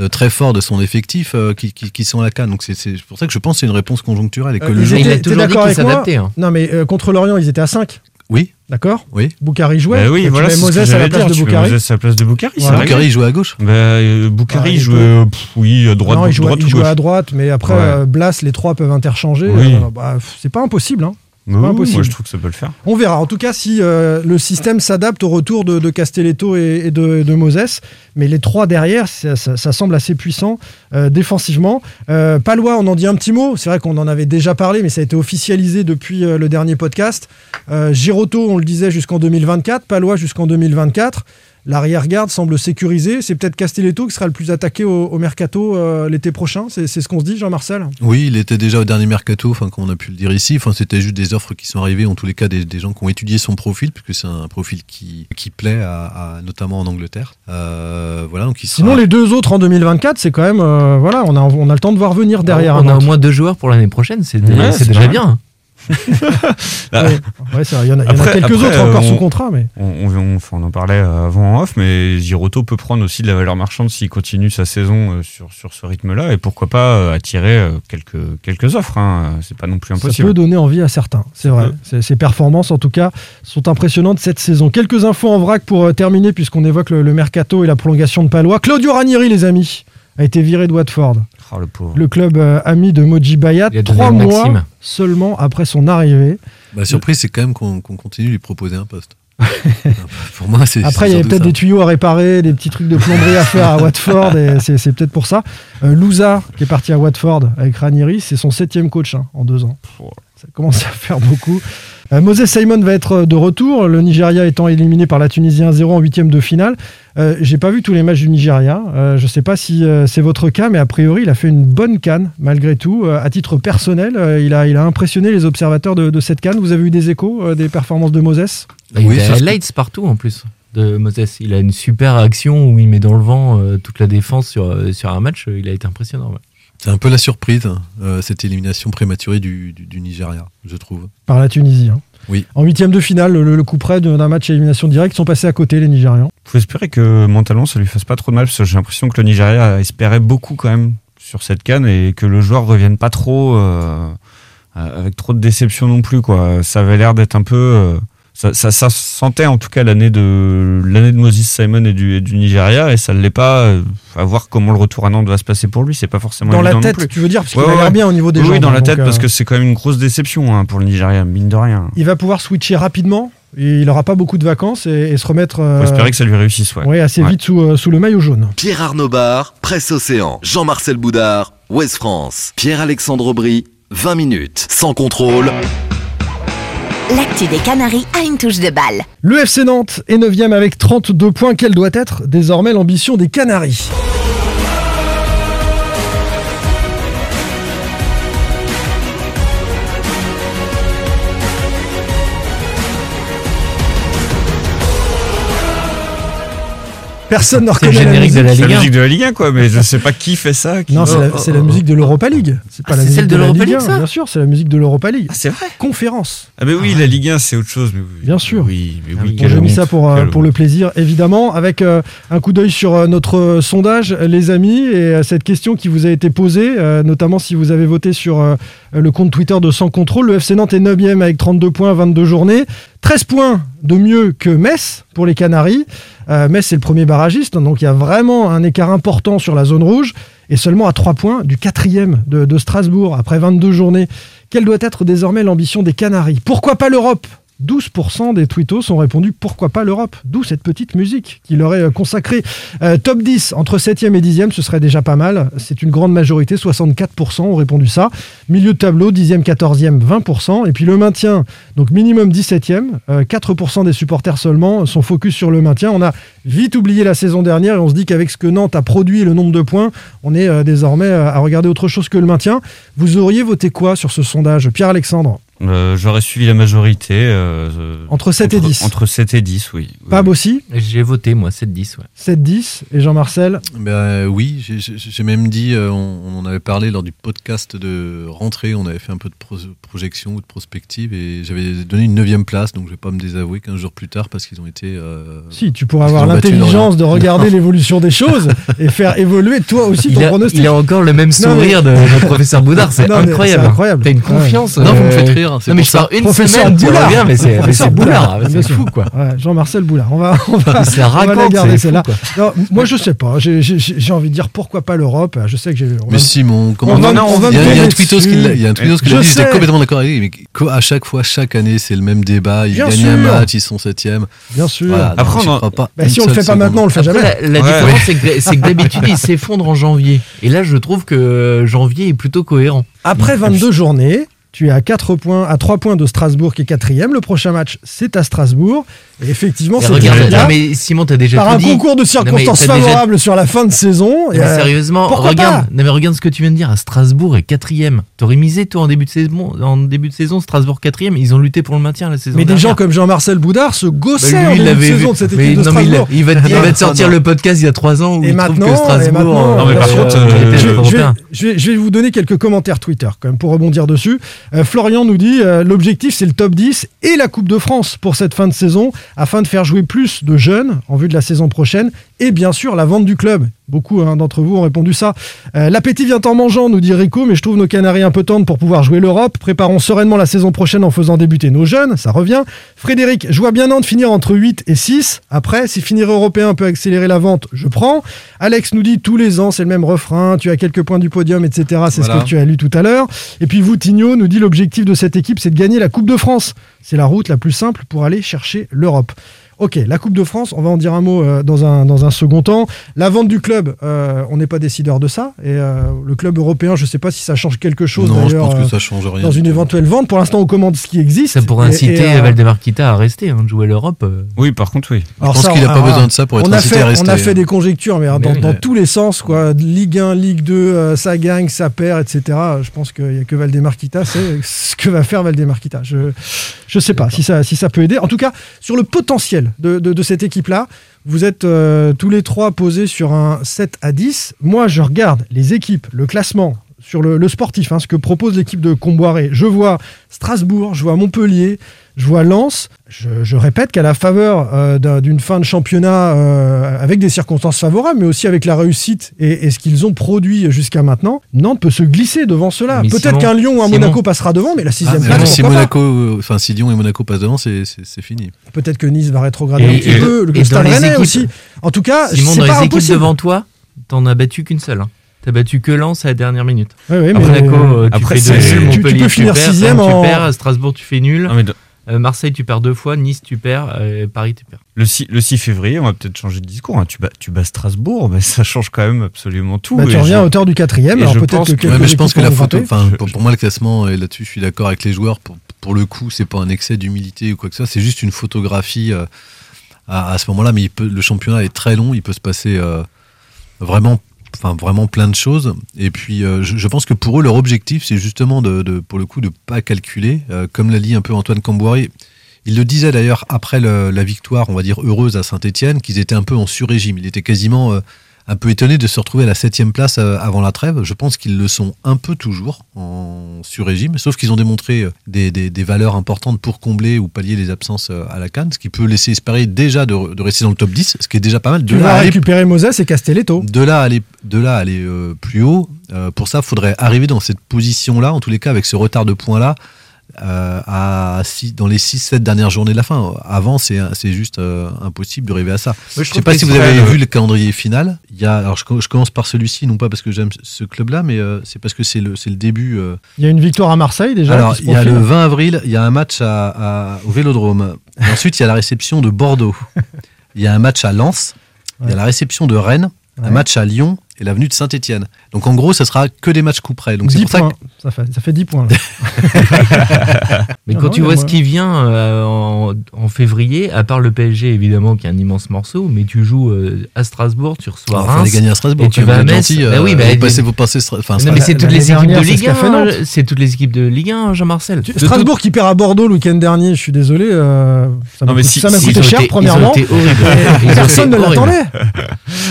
très forts de son effectif euh, qui, qui, qui sont à la canne. Donc c'est c'est pour ça que je pense que c'est une réponse conjoncturelle et que Euh, le ils jour. il a toujours dit qu'il s'adaptait. Hein. Non, mais euh, contre Lorient, ils étaient à 5. Oui, D'accord oui. Boukari jouait. Bah oui, Tu voilà, mets c'est ce que Moses à la place dire. de Tu mets Boukari. Moses à la place de Boukari, Voilà. Boukari joue à gauche. Bah, euh, Boukari Ah, jouait, euh, pff, oui, à droite, non, il jouait, droite il jouait à droite, mais après, Ouais. euh, Blas, les trois peuvent interchanger. Oui. Euh, bah, c'est pas impossible. hein. Oui, pas oui, impossible. Moi, je trouve que ça peut le faire. On verra. En tout cas, si euh, le système s'adapte au retour de, de Castelletto et, et de, de Moses. Mais les trois derrière, ça, ça- ça semble assez puissant euh, défensivement. Euh, Palois, on en dit un petit mot. C'est vrai qu'on en avait déjà parlé, mais ça a été officialisé depuis le dernier podcast. Giroto, on le disait, jusqu'en 2024. Palois jusqu'en 2024. L'arrière-garde semble sécurisé. C'est peut-être Castelletto qui sera le plus attaqué au, au mercato euh, l'été prochain. C'est ce qu'on se dit, Jean-Marcel? Oui, il était déjà au dernier mercato, enfin, comme on a pu le dire ici. Enfin, c'était juste des offres qui sont arrivées, en tous les cas, des, des gens qui ont étudié son profil, puisque c'est un profil qui, qui plaît, à, à- notamment en Angleterre. Euh, voilà, donc il sera- Sinon, les deux autres en 2024, c'est quand même. euh, voilà, on a, on a le temps de voir venir derrière. on à a au moins deux joueurs pour l'année prochaine, c'est Ouais, déjà bien. Ah, Ouais, il y en a, il y en a Après- quelques après, autres encore euh, sous on- contrat, mais On, en parlait avant en off, mais Giroto peut prendre aussi de la valeur marchande s'il continue sa saison euh, sur, sur ce rythme-là, et pourquoi pas euh, attirer euh, quelques, quelques offres. Hein. C'est pas non plus ça impossible. peut donner envie à certains. C'est vrai. Ses, performances, en tout cas, sont impressionnantes cette saison. Quelques infos en vrac pour euh, terminer, puisqu'on évoque le, le mercato et la prolongation de Palois. Claudio Ranieri, les amis, a été viré de Watford. Oh, le pauvre. Le club euh, ami de Moji Bayat, trois mois Maxime. seulement après son arrivée. La surprise, c'est quand même qu'on continue de lui proposer un poste. pour moi, c'est. Après, il y avait peut-être des tuyaux à réparer, des petits trucs de plomberie à faire à Watford, et c'est c'est peut-être pour ça. Euh, Louza, qui est parti à Watford avec Ranieri, c'est son septième coach hein, en deux ans. Ça commence à faire beaucoup. Euh, Moses Simon va être de retour, le Nigeria étant éliminé par la Tunisie 1-0 en huitième de finale. Euh, J'ai pas vu tous les matchs du Nigeria. Euh, je sais pas si euh, c'est votre cas, mais a priori, il a fait une bonne canne malgré tout. Euh, à titre personnel, euh, il, a, il a impressionné les observateurs de, de cette canne. Vous avez eu des échos euh, des performances de Moses? Bah, il Oui, y a highlights partout en plus de Moses. Il a une super action où il met dans le vent euh, toute la défense sur, euh, sur un match. Il a été impressionnant. ouais. C'est un peu la surprise, euh, cette élimination prématurée du, du- du Nigeria, je trouve. par la Tunisie. hein. Oui. En huitième de finale, le, le coup près d'un match à élimination directe, sont passés à côté les Nigérians. faut espérer que mentalement ça lui fasse pas trop de mal parce que j'ai l'impression que le Nigeria espérait beaucoup quand même sur cette canne et que le joueur revienne pas trop euh, euh, avec trop de déception non plus quoi. Ça avait l'air d'être un peu euh, ça, ça, ça se sentait en tout cas l'année de l'année de Moses Simon et du, et du Nigeria et ça ne l'est pas. euh, à voir comment le retour à Nantes va se passer pour lui, c'est pas forcément Dans la tête, tu veux dire, parce qu'il Ouais, a l'air ouais. bien au niveau des oui, jambes. Oui, dans hein, la tête donc, parce euh, que c'est quand même une grosse déception hein, pour le Nigeria, mine de rien. Il va pouvoir switcher rapidement. Il n'aura pas beaucoup de vacances et, et se remettre Faut euh, espérer que ça lui réussisse, ouais. ouais, assez Ouais. vite sous, euh, sous le maillot jaune. Pierre Arnaud Bar, Presse Océan. Jean-Marcel Boudard, Ouest France. Pierre-Alexandre Aubry, 20 minutes. Sans contrôle. L'actu des Canaries a une touche de balle. Le FC Nantes est 9 avec 32 points. Quelle doit être désormais l'ambition des Canaries? Personne ne reconnaît la générique de musique. la C'est la Ligue 1. musique de la Ligue 1, quoi, mais je sais pas qui fait ça. Qui... Non, c'est la, musique de l'Europa League. C'est pas Ah, la musique celle de l'Europa League, 1, ça Bien sûr, c'est la musique de l'Europa League. Ah, c'est vrai Conférence. Ah, mais oui, la Ligue 1, c'est autre chose. Mais oui. Bien sûr. Oui, mais Ah oui. J'ai mis honte, ça pour, euh, pour le plaisir, évidemment, avec euh, un coup d'œil sur euh, notre sondage, les amis, et euh, cette question qui vous a été posée, euh, notamment si vous avez voté sur euh, le compte Twitter de Sans Contrôle. Le FC Nantes est 9 avec 32 points, 22 journées. 13 points de mieux que Metz pour les Canaries. Euh, c'est le premier barragiste, donc il y a vraiment un écart important sur la zone rouge, et seulement à 3 points du quatrième de, de Strasbourg après 22 journées. Quelle doit être désormais l'ambition des Canaries? Pourquoi pas l'Europe? 12% des tweetos ont répondu pourquoi pas l'Europe? D'où cette petite musique qui leur est euh, consacrée. Euh, top 10 entre 7e et 10e, ce serait déjà pas mal. C'est une grande majorité, 64% ont répondu ça. Milieu de tableau, 10e, 14e, 20%. Et puis le maintien, donc minimum 17e. euh, 4% des supporters seulement sont focus sur le maintien. On a vite oublié la saison dernière et on se dit qu'avec ce que Nantes a produit le nombre de points, on est euh, désormais euh, à regarder autre chose que le maintien. Vous auriez voté quoi sur ce sondage Pierre-Alexandre? Euh, J'aurais suivi la majorité. euh, euh, Entre 7 et entre- 10. Entre 7 et 10, oui. Pab oui. aussi J'ai voté, moi, 7-10. Ouais. 7-10 et Jean-Marcel Ben, oui, j'ai- même dit, euh, on, on en avait parlé lors du podcast de rentrée, on avait fait un peu de pro- projection ou de prospective et j'avais donné une neuvième place, donc je vais pas me désavouer 15 jours plus tard parce qu'ils ont été... euh, Si, tu pourras avoir l'intelligence de regarder l'évolution des choses et faire évoluer toi aussi ton Il a, pronostic. il a encore le même Non, mais- sourire de notre professeur Boudard, c'est incroyable. c'est incroyable. T'as une Ouais. confiance. Non, vous me faites rire, c'est Non, mais pour je ça. une Professeur semaine, reviens, mais c'est Professeur Boulard, c'est fou, quoi. Ouais, Jean-Marcel Boulard. On va, on va, on va la raconte, garder c'est celle-là. fou, Non, moi, je sais pas. J'ai- J'ai j'ai envie de dire pourquoi pas l'Europe? Je sais que j'ai. Mais va- Simon, comment on va- non, on va il y a, me il y a un tweetos qui l'a il y a un tweetos qui l'a Je dit, j'étais complètement d'accord avec lui, mais à chaque fois, chaque année, c'est le même débat, ils gagnent un match, ils sont septième. Bien sûr. Après, non, Bah, si on le fait pas maintenant, on le fait jamais. la, différence, c'est que, c'est que d'habitude, il s'effondre en janvier. Et là, je trouve que janvier est plutôt cohérent. Après 22 journées, tu es à 4 points, à 3 points de Strasbourg qui est quatrième. Le prochain match, c'est à Strasbourg. Et effectivement, c'est mais Simon, t'as déjà par tout un dit. concours de Non, circonstances déjà- favorables sur la fin de saison. Non, Et, mais euh, sérieusement, regarde, pas non, mais regarde ce que tu viens de dire. À Strasbourg est quatrième. T'aurais misé toi en début de saison, en début de saison, Strasbourg quatrième. Ils ont lutté pour le maintien la saison Mais des gens comme Jean-Marcel Boudard se Bah, gossaient lui, en il début de saison de cette Mais équipe de non, mais il, Strasbourg. il va, il va te sortir le podcast il y a trois ans où Et il trouve maintenant, que Strasbourg. Non, mais par contre, je vais vous donner quelques commentaires Twitter quand même pour rebondir dessus. Euh, Florian nous dit euh, l'objectif c'est le top 10 et la Coupe de France pour cette fin de saison afin de faire jouer plus de jeunes en vue de la saison prochaine et bien sûr la vente du club. Beaucoup hein, d'entre vous ont répondu ça. Euh, L'appétit vient en mangeant, nous dit Rico, mais je trouve nos Canaries un peu tendres pour pouvoir jouer l'Europe. Préparons sereinement la saison prochaine en faisant débuter nos jeunes, ça revient. Frédéric, je vois bien Nantes finir entre 8 et 6. Après, si finir européen peut accélérer la vente, je prends. Alex nous dit tous les ans, c'est le même refrain, tu as quelques points du podium, etc. C'est ce que tu as lu tout à l'heure. Et puis vous, Tigno, nous dit l'objectif de cette équipe, c'est de gagner la Coupe de France. C'est la route la plus simple pour aller chercher l'Europe. Ok, la Coupe de France, on va en dire un mot euh, dans, un, dans un second temps. La vente du club, euh, on n'est pas décideur de ça. Et euh, le club européen, je ne sais pas si ça change quelque chose Non, je pense que ça change rien. dans une éventuelle vente. Pour l'instant, on commande ce qui existe. Ça pourrait Et- inciter et, euh, Valdemar Kita à rester, hein, de jouer l'Europe. euh. Oui, par contre, oui. Alors pense ça, qu'il a on- pas besoin de ça pour être on a incité fait, à rester. On a fait des conjectures, mais, Mais dans, oui. dans tous les sens, quoi. Ligue 1, Ligue 2, euh, ça gagne, ça perd, etc. Je pense qu'il n'y a que Valdemar Kita, c'est ce que va faire Valdemar Kita. Je ne sais pas si ça, si ça peut aider. En tout cas, sur le potentiel de, cette équipe-là, vous êtes euh, tous les trois posés sur un 7 à 10. Moi, je regarde les équipes, le classement sur le, le sportif, hein, ce que propose l'équipe de Comboiré. Je vois Strasbourg, je vois Montpellier, je vois Lens. Je, je répète qu'à la faveur euh, d'un- d'une fin de championnat euh, avec des circonstances favorables, mais aussi avec la réussite et, et ce qu'ils ont produit jusqu'à maintenant, Nantes peut se glisser devant cela. Peut-être qu'un Lyon ou un Monaco passera devant, mais la Ah, sixième mais place, si Monaco, euh, enfin si Lyon et Monaco passent devant, c'est fini. Peut-être que Nice va rétrograder Et- un petit et- peu. Le dans Stade Rennais équipes- aussi. En tout cas, c'est dans pas les équipes impossible. devant toi, t'en as battu qu'une seule. Hein. T'as battu que Lens à la dernière minute. Ouais, ouais, À mais- Monaco, euh, tu Après, fais deux tu- tu peux finir perds, sixième en- tu perds, Strasbourg, tu fais nul. Non, mais de- Euh, Marseille, tu perds deux fois. Nice, tu perds. euh, Paris, tu perds. le, 6, le 6 février, on va peut-être changer de discours. hein. Tu, bats, tu bats Strasbourg, mais ça change quand même absolument tout. Bah, tu reviens à hauteur du quatrième. Alors je peut-être pense que que- quelques Ouais, mais je pense équipes que la photo, Je- pour, pour moi le classement et là-dessus je suis d'accord avec les joueurs. Pour, pour le coup, c'est pas un excès d'humilité ou quoi que ce soit. C'est juste une photographie euh, à, à ce moment-là. Mais il peut, le championnat est très long. Il peut se passer euh, vraiment, enfin vraiment plein de choses. Et puis euh, je, pense que pour eux leur objectif c'est justement de, de- pour le coup de pas calculer. Euh, comme l'a dit un peu Antoine Camboiré. Il le disait d'ailleurs après la victoire, on va dire heureuse à Saint-Etienne, qu'ils étaient un peu en sur-régime. Il était quasiment euh, un peu étonné de se retrouver à la septième place euh, avant la trêve. Je pense qu'ils le sont un peu toujours en sur-régime, sauf qu'ils ont démontré euh, des, des- des valeurs importantes pour combler ou pallier les absences euh, à la canne, ce qui peut laisser espérer déjà de, de rester dans le top 10, ce qui est déjà pas mal. De Tu là vas à aller, récupérer Moses et Castelletto. de là à aller, de là à aller euh, plus haut, euh, pour ça, il faudrait arriver dans cette position-là, en tous les cas avec ce retard de points-là, euh, à six- dans les 6-7 dernières journées de la fin. Avant, c'est c'est juste euh, impossible d'arriver à ça. Je ne sais pas si vous avez vu le calendrier final. Il y a, alors je, co- je commence par celui-ci, non pas parce que j'aime ce club-là, mais euh, c'est parce que c'est le, c'est le début. euh. Il y a une victoire à Marseille déjà. Alors, il y a le profile. 20 avril, il y a un match à, à- au Vélodrome. Et ensuite, il y a la réception de Bordeaux. Il y a un match à Lens. Il y a la réception de Rennes. Un match à Lyon et l'avenue de Saint-Etienne. Donc en gros, ça sera que des matchs coup près. Donc c'est 10 pour ça points. que Ça fait, ça fait 10 points. là. Mais Non, quand non, tu mais vois moi- ce qui vient euh, en, en février, à part le PSG évidemment qui est un immense morceau, mais tu joues euh, à Strasbourg, tu reçois il Reims. gagner à Strasbourg. et tu vas à Metz. gentil, Bah euh, oui, bah, vous passez, vous passez enfin, Non, mais Strasbourg. c'est toutes les équipes dernière, de Ligue ce qu'a fait 1, Nantes. euh, c'est toutes les équipes de Ligue 1, Jean-Marcel. Strasbourg qui perd à Bordeaux le week-end dernier, je suis désolé. ça m'a coûté, cher, premièrement. Personne ne l'attendait.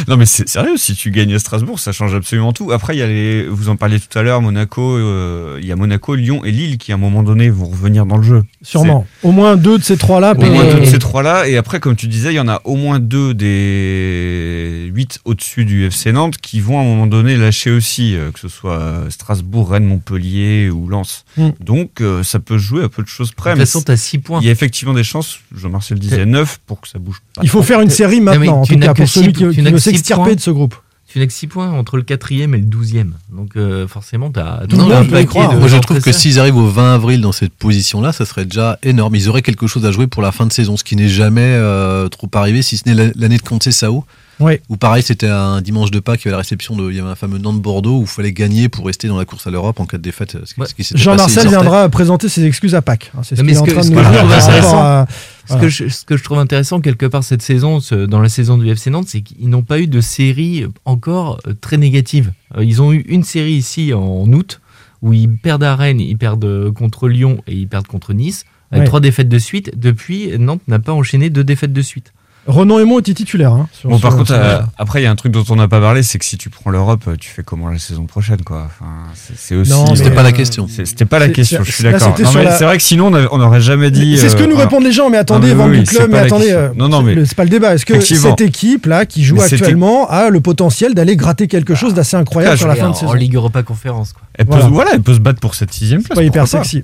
Non mais c'est sérieux, si tu gagnes à Strasbourg, ça change absolument tout. Après, il y a les, vous en parliez tout à l'heure, Monaco, euh, il y a Monaco, Lyon et Lille qui à un moment donné vont revenir dans le jeu. Sûrement. Au moins deux de ces trois-là. Au moins Et- deux de ces trois-là. Et après, comme tu disais, il y en a au moins deux des huit au-dessus du FC Nantes qui vont à un moment donné lâcher aussi, euh, que ce soit Strasbourg, Rennes, Montpellier ou Lens. Mm. Donc euh, ça peut se jouer à peu de choses De près. toute mais façon, tu as 6 points. il y a effectivement des chances, Jean-Marcel disait 9 pour que ça bouge pas. Il faut faire une série maintenant, en tu tout n'as cas, pour six- celui qui, tu qui n'as veut six s'extirper points. de ce groupe. Tu n'as que 6 points entre le 4ème et le 12ème. Donc euh, forcément, tu as Tout le monde peut y croire. Moi, je trouve que s'ils arrivent au 20 avril dans cette position-là, ça serait déjà énorme. Ils auraient quelque chose à jouer pour la fin de saison, ce qui n'est jamais euh, trop arrivé, si ce n'est la- l'année de Conte Sao. Ouais. Où pareil, c'était un dimanche de Pâques, il y avait la réception de, il y avait un fameux Nantes-Bordeaux où il fallait gagner pour rester dans la course à l'Europe en cas de défaite. Ouais. Jean-Marcel viendra présenter ses excuses à Pâques. hein, C'est ce qu'il est en que- train de nous dire à- Ce, que je, ce que je trouve intéressant quelque part cette saison, ce- dans la saison du FC Nantes, c'est qu'ils n'ont pas eu de série encore euh, très négative. Euh, Ils ont eu une série ici en août où ils perdent à Rennes, ils perdent euh, contre Lyon et ils perdent contre Nice. Avec Ouais. trois défaites de suite. Depuis, Nantes n'a pas enchaîné deux défaites de suite. Renan Aymon était titulaire. hein, sur- Bon, par sur- contre, sur- euh, après, il y a un truc dont on n'a pas parlé, c'est que si tu prends l'Europe, tu fais comment la saison prochaine, quoi? Enfin, c'est- c'est aussi. Non, C'était mais, pas la euh, question. C'est- C'était pas la question, c'est- je suis là, d'accord. c'était la- C'est vrai que sinon, on n'aurait jamais dit. C'est ce que euh, nous alors- répondent les gens, mais attendez, Non, mais oui, club, mais attendez, euh, Non, non, mais- c'est pas le débat. Est-ce que cette équipe-là, qui joue c'était- actuellement, a le potentiel d'aller gratter quelque chose d'assez incroyable Ah, sur la fin de saison en Ligue Europa Conférence. Quoi. Elle peut, Voilà. voilà. elle peut se battre pour cette sixième place. pas hyper sexy.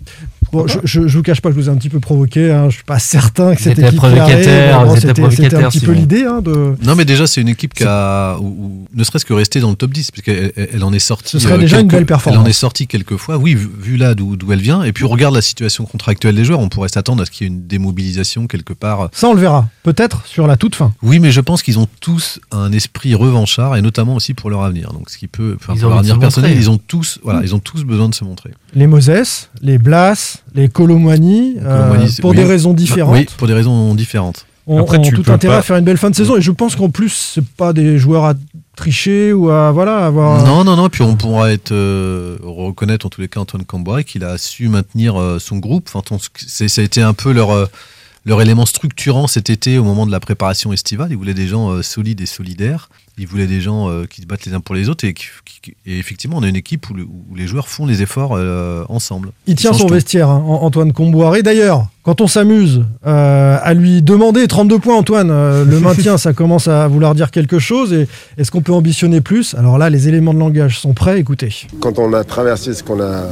Bon, je, je, je vous cache pas que je vous ai un petit peu provoqué. Hein. Je suis pas certain que équipe provocateur, c'était- provocateur. C'était un petit peu l'idée hein, de. Non, mais déjà, c'est une équipe qui a, ou- ou ne serait-ce que rester dans le top 10, puisqu'elle elle, en est sortie. Ce serait déjà une belle performance. Elle en est sortie quelques fois, oui, vu, vu là d'où d'où elle vient. Et puis, on regarde la situation contractuelle des joueurs. On pourrait s'attendre à ce qu'il y ait une démobilisation quelque part. Ça, on le verra. Peut-être sur la toute fin. Oui, mais je pense qu'ils ont tous un esprit revanchard, et notamment aussi pour leur avenir. Donc, ce qui peut, enfin, Ils pour ont leur avenir personnel, montrer. ils ont tous, voilà, ils ont tous besoin de se montrer. Les Moses, les Blas, les Colomani, euh, pour oui. des raisons différentes. Oui, pour des raisons différentes. Ont, Après, ont tu tout intérêt pas- à faire une belle fin de saison. Et je pense qu'en plus, c'est pas des joueurs à tricher ou à voilà avoir. Non, non, non. Puis on pourra être euh, reconnaître en tous les cas Antoine Camboire qu'il a su maintenir euh, son groupe. Enfin, ton- ça a été un peu leur euh, leur élément structurant cet été au moment de la préparation estivale. Ils voulaient des gens euh, solides et solidaires. Ils voulaient des gens euh, qui se battent les uns pour les autres. Et, qui- qui- et effectivement, on a une équipe où, le- où les joueurs font les efforts euh, ensemble. Il tient son tout. vestiaire, hein, An- Antoine Comboiré. D'ailleurs, quand on s'amuse euh, à lui demander 32 points, Antoine, euh, le maintien, ça commence à vouloir dire quelque chose. Et est-ce qu'on peut ambitionner plus? Alors là, les éléments de langage sont prêts. Écoutez. Quand on a traversé ce qu'on a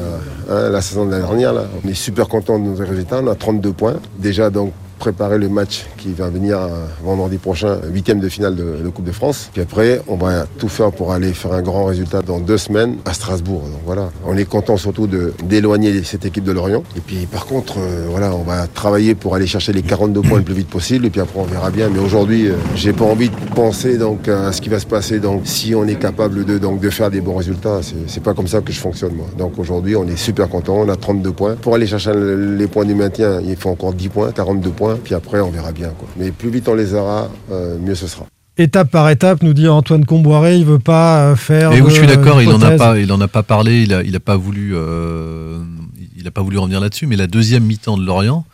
hein, la saison de l'année dernière, là, on est super content de nos résultats. On a 32 points. Déjà donc préparer le match qui va venir euh, vendredi prochain, huitième de finale de, Coupe de France. Puis après, on va tout faire pour aller faire un grand résultat dans deux semaines à Strasbourg. Donc voilà, on est content surtout d'éloigner cette équipe de Lorient. Et puis par contre, euh, voilà, on va travailler pour aller chercher les 42 points le plus vite possible. Et puis après, on verra bien. Mais aujourd'hui, euh, j'ai pas envie de penser donc à ce qui va se passer. Donc si on est capable de donc de faire des bons résultats, c'est pas comme ça que je fonctionne moi. Donc aujourd'hui, on est super content. On a 32 points. Pour aller chercher le- les points du maintien, il faut encore 10 points, 42 points. Puis après, on verra bien. Quoi. Mais plus vite on les aura, euh, mieux ce sera. Étape par étape, nous dit Antoine Comboiré, il veut pas euh, faire. Et oui, de- je suis d'accord, il en a pas, il en a pas parlé, il a, il a pas voulu, euh, il a pas voulu revenir là-dessus. Mais la deuxième mi-temps de Lorient,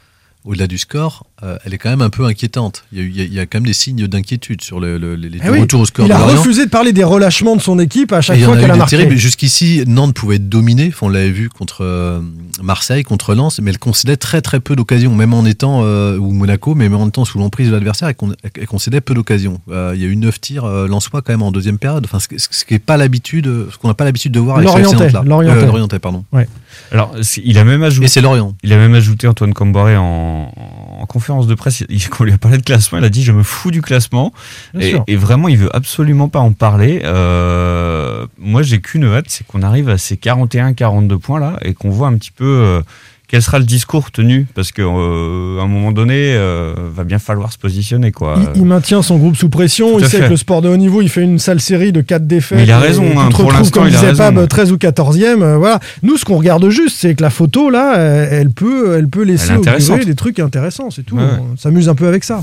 au-delà du score, euh, elle est quand même un peu inquiétante. Il y a, eu- il y a- il y a quand même des signes d'inquiétude sur le, le- les, les Eh oui, retours au score il a refusé de parler des relâchements de son équipe à chaque fois a qu'elle a des marqué. terribles. Jusqu'ici, Nantes pouvait être dominée. On l'avait vu contre euh, Marseille, contre Lens, mais elle concédait très très peu d'occasions, même en étant euh, ou Monaco, mais même en étant sous l'emprise de l'adversaire, elle, con- elle concédait peu d'occasions. Euh, il y a eu neuf tirs euh, lensois quand même en deuxième période. Enfin, ce, qui- ce qui est pas l'habitude, ce qu'on n'a pas l'habitude de voir avec ce. Euh, Lorientais, pardon. Ouais. Alors, il a même ajouté. Et c'est Lorient. Il a même ajouté Antoine Comboré en, en conférence de presse. Il, quand on lui a parlé de classement, il a dit Je me fous du classement. Et, vraiment, il veut absolument pas en parler. Euh, moi, j'ai qu'une hâte c'est qu'on arrive à ces 41-42 points là et qu'on voit un petit peu. Euh, quel sera le discours tenu? Parce qu'à un moment donné, euh, va bien falloir se positionner. Quoi. Il, il maintient son groupe sous pression. Il sait fait. que le sport de haut niveau, il fait une sale série de 4 défaites. Mais il a Et raison, tu hein, te pour retrouves, l'instant, comme il disait. Pab, 13 ou 14e. euh, voilà. Nous, ce qu'on regarde juste, c'est que la photo, là, euh, elle peut, elle peut laisser Elle est augurer intéressante. des trucs intéressants. C'est tout. Ouais. On s'amuse un peu avec ça.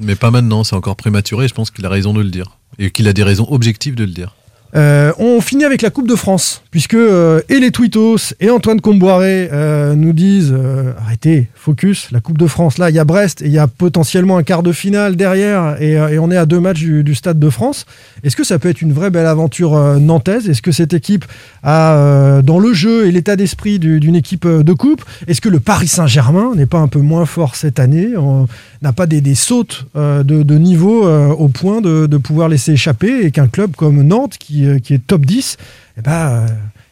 Mais pas maintenant, c'est encore prématuré. Je pense qu'il a raison de le dire. Et qu'il a des raisons objectives de le dire. Euh, on finit avec la Coupe de France, puisque euh, et les Tweetos et Antoine Comboiré euh, nous disent arrêtez, focus, la Coupe de France. Là, il y a Brest et il y a potentiellement un quart de finale derrière, et, on est à deux matchs du, Stade de France. Est-ce que ça peut être une vraie belle aventure nantaise? Est-ce que cette équipe a, dans le jeu et l'état d'esprit du- d'une équipe de coupe, est-ce que le Paris Saint-Germain n'est pas un peu moins fort cette année? On n'a pas des, des sautes de, niveau au point de, de pouvoir laisser échapper et qu'un club comme Nantes, qui, euh, qui est top 10, eh ben, euh,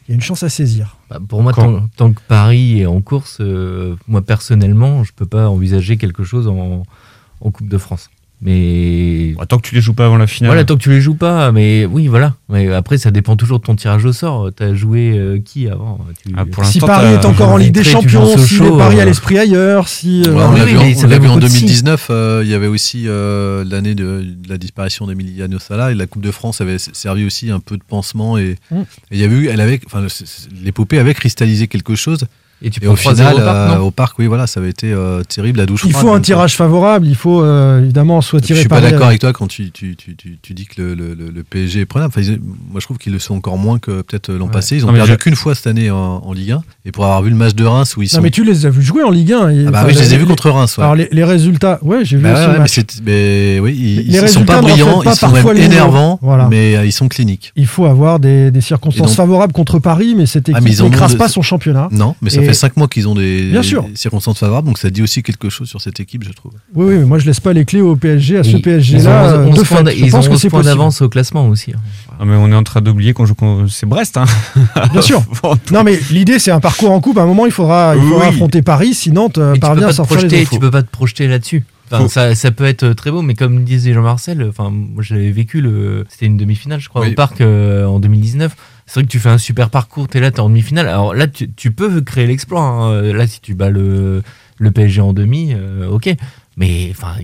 il y a une chance à saisir. Bah, pour moi, tant, tant que Paris est en course, euh, moi personnellement, je peux pas envisager quelque chose en, en Coupe de France. Mais Bah, tant que tu les joues pas avant la finale. voilà, tant que tu les joues pas, mais oui, voilà. Mais après, ça dépend toujours de ton tirage au sort. T'as joué euh, qui avant Tu- Ah, pour Si Paris est encore en Ligue des Champions, si Paris a euh, l'esprit ailleurs, si... euh, Ouais, on l'a vu, on ça l'a vu en beaucoup de si. 2019. euh, il y avait aussi euh, l'année de, de la disparition d'Emiliano Sala et la Coupe de France avait servi aussi un peu de pansement et Mm. et il y avait eu, elle avait, enfin, l'épopée avait cristallisé quelque chose. Et tu Et prends au 3-0 final, au parc, euh, non au parc, oui, voilà, ça avait été euh, terrible la douche il faut un Donc, tirage favorable, il faut euh, évidemment soit Je tiré suis pas d'accord avec toi quand tu, tu, tu, tu, tu dis que le, le, le- le PSG est prenable. Moi, je trouve qu'ils le sont encore moins que peut-être l'an Ouais. passé. Ils ont Non, perdu je- qu'une fois cette année en, en Ligue 1. Et pour avoir vu le match de Reims où ils Non sont. mais tu les as vus jouer en Ligue 1. et- Ah bah enfin, oui, je les ai vus contre Reims. ouais. Alors les, les résultats, ouais, j'ai vu Bah mais, oui, ils, sont pas brillants, ils sont parfois même énervants, Voilà. mais euh, ils sont cliniques. Il faut avoir des, des circonstances favorables contre Paris, mais cette Ah, équipe n'écrase pas son championnat. Non, mais ça fait 5 mois qu'ils ont des, Bien sûr. des circonstances favorables, donc ça dit aussi quelque chose sur cette équipe, je trouve. Oui, oui, mais moi je laisse pas les clés au PSG, à ce Ils- PSG ils ont là. 11 de points fait, d- je ils pense ont que 11 c'est points possible. d'avance au classement aussi. hein. Ah, mais on est en train d'oublier qu'on joue. C'est Brest, hein. Bien sûr. Non mais l'idée c'est un parcours en coupe. À un moment il faudra, il faudra oui. affronter Paris si Nantes euh, parvient pas à te sortir les projeter, infos. tu peux pas te projeter là-dessus. Enfin, ça, ça peut être très beau, mais comme disait Jean-Marcel, enfin, moi j'avais vécu le. C'était une demi-finale, je crois, Oui. au parc euh, en 2019. C'est vrai que tu fais un super parcours, t'es là, t'es en demi-finale. Alors là, tu, tu peux créer l'exploit. hein. Là, si tu bats le, le PSG en demi, euh, ok. Mais enfin,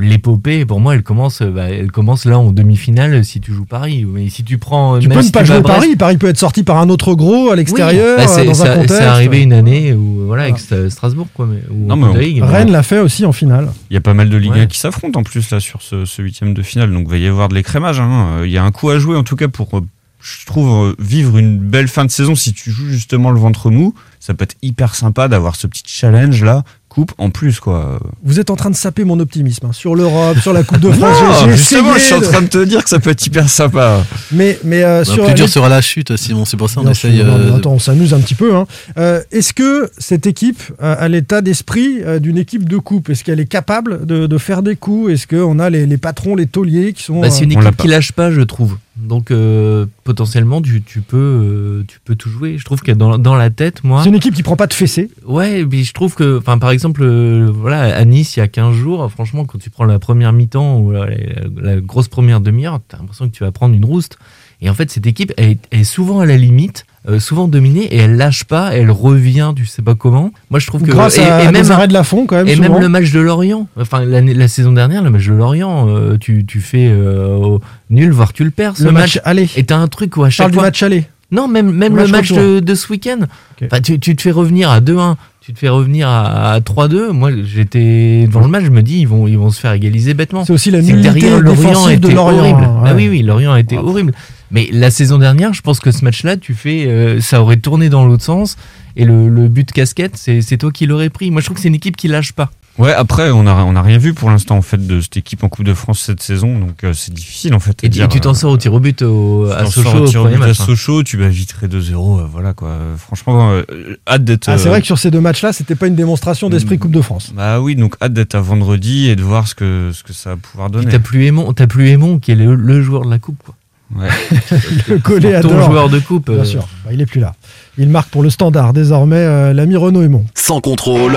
l'épopée. Pour moi, elle commence, euh, bah, elle commence là en demi-finale si tu joues Paris. Mais si tu prends, Tu même peux si ne pas tu jouer Brest- Paris. Paris peut être sorti par un autre gros à l'extérieur, Bah, c'est- euh, dans un contexte. C'est arrivé une année où voilà avec Strasbourg quoi. Mais, Non, mais on- Ligue, Rennes l'a fait aussi en finale. Il y a pas mal de Ligue Ouais. 1 qui s'affrontent en plus là sur ce, huitième de finale, donc il va y avoir de l'écrémage. hein. Euh, Il y a un coup à jouer en tout cas pour, euh, je trouve, euh, vivre une belle fin de saison. Si tu joues justement le ventre mou, ça peut être hyper sympa d'avoir ce petit challenge là, coupe en plus quoi. Vous êtes en train de saper mon optimisme hein, sur l'Europe, sur la Coupe de France. Justement, je suis en train de te dire que ça peut être hyper sympa. Mais, mais euh, Bah, sur plus dur sera la chute, Simon. C'est pour ça on Bien essaye. non, euh, attends, on s'amuse un petit peu. hein. Euh, Est-ce que cette équipe a l'état d'esprit d'une équipe de coupe? Est-ce qu'elle est capable de, de faire des coups? Est-ce qu'on a les, les patrons, les tauliers qui sont. Bah, c'est une équipe qui lâche pas, je trouve. Donc euh, potentiellement, tu, tu peux, euh, tu peux tout jouer. Je trouve que dans, dans la tête, moi. C'est une équipe qui prend pas de fessée. Ouais, puis je trouve que, enfin, par exemple, euh, voilà, à Nice, il y a 15 jours, franchement, quand tu prends la première mi-temps ou la, la- la grosse première demi-heure, t'as l'impression que tu vas prendre une rouste. Et en fait, cette équipe, elle est souvent à la limite, euh, souvent dominée, et elle lâche pas, elle revient, tu sais pas comment. Moi, je trouve que. Grâce et, à, et même, arrêts de la fond, quand même. et souvent. même le match de Lorient, enfin la saison dernière, le match de Lorient, euh, tu, tu fais euh, nul, voire tu le perds. Ce Le match aller. Et t'as un truc où à chaque parle du fois. match aller. Non, même, même Le le match de, de ce week-end. Enfin, tu, tu te fais revenir à 2-1, tu te fais revenir à, à 3-2. Moi, j'étais devant le match, je me dis, ils vont, ils vont se faire égaliser bêtement. C'est aussi la nullité derrière, Lorient défensive de était Lorient, horrible. ouais. oui, oui, Lorient a été horrible. Mais la saison dernière, je pense que ce match-là, tu fais, euh, ça aurait tourné dans l'autre sens. Et le, le but casquette, c'est c'est toi qui l'aurais pris. Moi, je trouve que c'est une équipe qui lâche pas. Ouais, après on a on a rien vu pour l'instant en fait de cette équipe en Coupe de France cette saison, donc euh, c'est difficile en fait. à Et, dire, et tu t'en euh, sors au tir au but au, à t'en Sochaux sors au tir au but à hein. Sochaux, tu vas vitrer 2-0, euh, voilà quoi. Franchement, euh, hâte d'être. Ah, c'est euh, vrai que sur ces deux matchs-là, c'était pas une démonstration d'esprit. Coupe de France. Bah oui, donc hâte d'être à vendredi et de voir ce que ce que ça va pouvoir donner. t'as plus Aimon, t'as plus Aimon qui est le, le joueur de la coupe. Quoi. Ouais. Le collet Ton adore. joueur de coupe. Bien euh, sûr, Bah, il est plus là. Il marque pour le standard désormais euh, l'ami Renaud Aymon. Sans contrôle.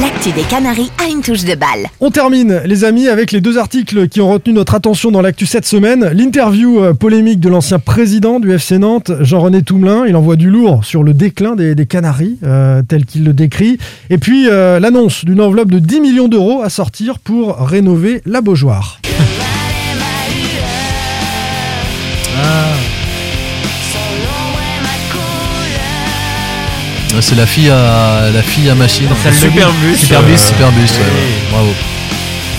L'actu des Canaries a une touche de balle. On termine, les amis, avec les deux articles qui ont retenu notre attention dans l'actu cette semaine. L'interview euh, polémique de l'ancien président du FC Nantes, Jean-René Toumelin. Il envoie du lourd sur le déclin des, des Canaries, euh, tel qu'il le décrit. Et puis euh, l'annonce d'une enveloppe de 10 millions d'euros à sortir pour rénover la Beaujoire. C'est la fille à la fille à machine. Superbus, Superbus, euh, Superbus. ouais, oui. Bravo.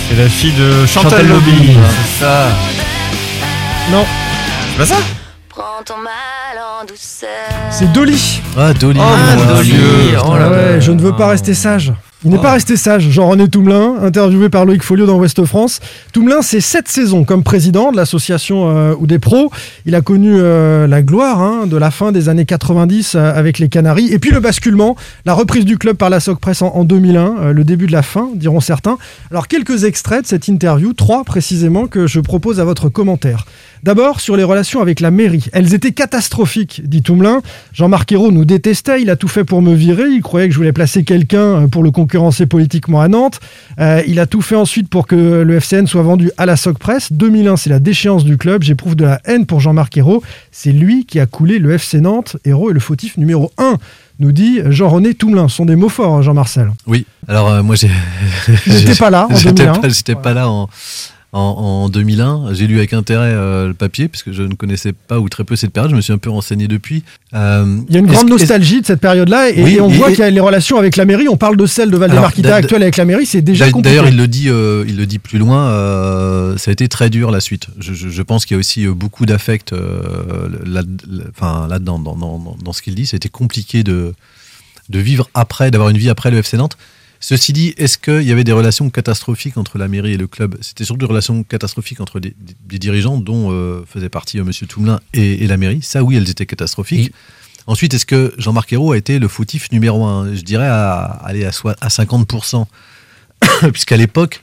C'est la fille de Chantal, Chantal Lobby. Lobby. C'est ça. Non, C'est pas ça Prends ton mal en douceur. c'est Dolly. Ah Dolly. Ah, mon Dolly. Dieu. Oh là Ah ouais, là. je ne veux pas rester sage. Il n'est Oh. pas resté sage, Jean-René Toumelin, interviewé par Loïc Folio dans Ouest France. Toumelin, c'est sept saisons comme président de l'association euh, ou des pros. Il a connu euh, la gloire hein, de la fin des années 90 euh, avec les Canaries. Et puis le basculement, la reprise du club par la SOC Press en, en 2001, euh, le début de la fin, diront certains. Alors quelques extraits de cette interview, trois précisément, que je propose à votre commentaire. D'abord, sur les relations avec la mairie. Elles étaient catastrophiques, dit Toumelin. Jean-Marc Ayrault nous détestait, il a tout fait pour me virer, il croyait que je voulais placer quelqu'un pour le concurrencer politiquement à Nantes. Euh, il a tout fait ensuite pour que le FCN soit vendu à la SOC Press. 2001, c'est la déchéance du club. J'éprouve de la haine pour Jean-Marc Ayrault. C'est lui qui a coulé le FC Nantes. Ayrault est le fautif numéro 1, nous dit Jean-René Toumelin. Ce sont des mots forts, Jean-Marcel. Oui. Alors euh, moi j'ai. J'étais pas là en J'étais 2001. pas, j'étais pas là en, en, en 2001. J'ai lu avec intérêt euh, le papier parce que je ne connaissais pas ou très peu cette période. Je me suis un peu renseigné depuis. Euh, Il y a une grande nostalgie de cette période-là et, Oui, et on et- voit qu'il y a les relations avec la mairie. On parle de celle de Valdemarquita actuelle avec la mairie, c'est déjà compliqué. D'ailleurs, il le dit, euh, il le dit plus loin. ça a été très dur la suite. Je, je- je pense qu'il y a aussi beaucoup d'affect là, enfin là-dedans, dans, dans- dans- dans ce qu'il dit. Ça a été compliqué de de vivre après, d'avoir une vie après le FC Nantes. Ceci dit, est-ce qu'il y avait des relations catastrophiques entre la mairie et le club? C'était surtout des relations catastrophiques entre des, des- des dirigeants dont euh, faisait partie euh, Monsieur Toumelin et, et la mairie. Ça, oui, elles étaient catastrophiques. Ensuite, est-ce que Jean-Marc Ayrault a été le fautif numéro un? Je dirais à, aller à, à 50%. Puisqu'à l'époque,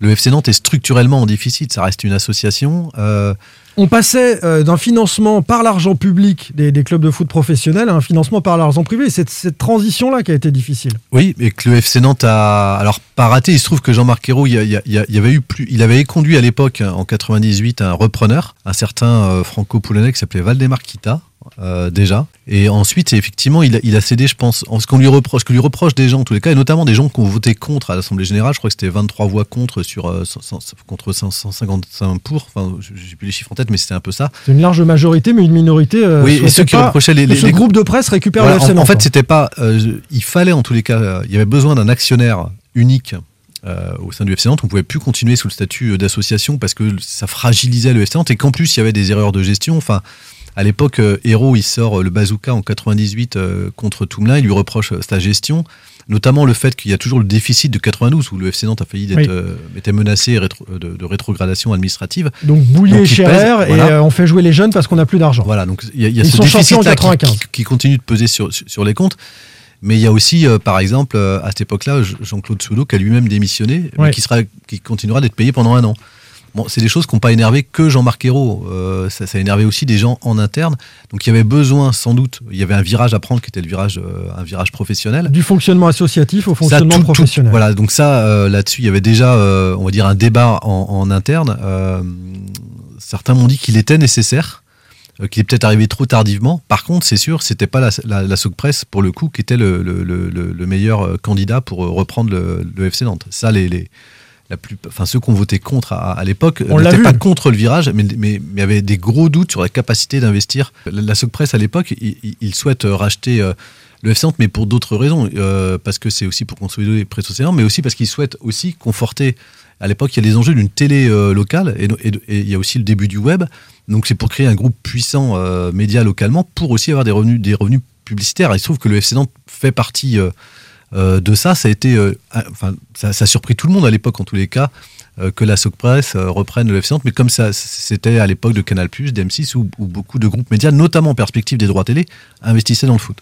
le FC Nantes est structurellement en déficit. Ça reste une association. Euh, On passait euh, d'un financement par l'argent public des, clubs de foot professionnels à un financement par l'argent privé. C'est cette transition-là qui a été difficile. Oui, et que le FC Nantes a alors pas raté. Il se trouve que Jean-Marc Ayrault, il il avait eu plus, il avait conduit à l'époque en 98 un repreneur, un certain euh, franco-polonais qui s'appelait Valdemar Kita. euh, déjà et ensuite effectivement il a, cédé je pense en ce qu'on lui reproche que lui reproche des gens en tous les cas et notamment des gens qui ont voté contre à l'Assemblée générale je crois que c'était 23 voix contre sur 100 100 contre 155 pour enfin j'ai plus les chiffres en tête mais c'était un peu ça C'est une large majorité, mais une minorité. euh, oui, et ceux qui reprochaient les, les- ce les- groupe de presse récupère Voilà, le FC en, en fait, c'était pas. euh, il fallait en tous les cas. euh, il y avait besoin d'un actionnaire unique. au sein du FC Nantes, on pouvait plus continuer sous le statut d'association parce que ça fragilisait le FC Nantes et qu'en plus il y avait des erreurs de gestion. Enfin, à l'époque, Hérault, il sort le bazooka en 98 euh, contre Toumelin, il lui reproche sa gestion, notamment le fait qu'il y a toujours le déficit de 92 où le FC Nantes a failli d'être Oui. euh, était menacé rétro- de, de rétrogradation administrative. Donc pèse, Scherer, et voilà. euh, on fait jouer les jeunes parce qu'on n'a plus d'argent. Voilà, donc il y a, y a ce déficit-là qui, 95. qui- qui continue de peser sur, sur, les comptes. Mais il y a aussi, euh, par exemple, euh, à cette époque-là, Jean- Jean-Claude Souleau qui a lui-même démissionné, mais qui, sera, qui continuera d'être payé pendant un an. Bon, c'est des choses qui n'ont pas énervé que Jean-Marc Ayrault. Euh, ça, ça a énervé aussi des gens en interne. Donc il y avait besoin, sans doute, il y avait un virage à prendre qui était le virage, euh, un virage professionnel. Du fonctionnement associatif au Ça, fonctionnement tout- tout- professionnel. voilà, donc ça, euh, là-dessus, il y avait déjà, on va dire, un débat en, en interne. Certains m'ont dit qu'il était nécessaire, qu'il est peut-être arrivé trop tardivement. Par contre, c'est sûr, c'était pas la, la, la Socpresse, pour le coup, qui était le, le- le- le- le meilleur candidat pour reprendre le, le FC Nantes. Ça, les, les- la plus, enfin, ceux qui ont voté contre à, à l'époque n'étaient pas contre le virage, mais, mais, mais avaient des gros doutes sur la capacité d'investir. La, la Socpresse, à l'époque, il, il- il souhaite euh, racheter euh, le FC Nantes, mais pour d'autres raisons. Euh, parce que c'est aussi pour consolider les presse océans, mais aussi parce qu'il souhaite aussi conforter. À l'époque, il y a les enjeux d'une télé euh, locale et, et- et il y a aussi le début du web. Donc, c'est pour créer un groupe puissant média localement pour aussi avoir des revenus, des revenus publicitaires. Et il se trouve que le FC Nantes fait partie de ça. Ça a été, euh, enfin, ça, a surpris tout le monde à l'époque, en tous les cas, euh, que la Soc Presse euh, reprenne le FC Nantes. Mais comme ça, c'était à l'époque de Canal+, d'M6, où, où beaucoup de groupes médias, notamment en perspective des droits télé, investissaient dans le foot.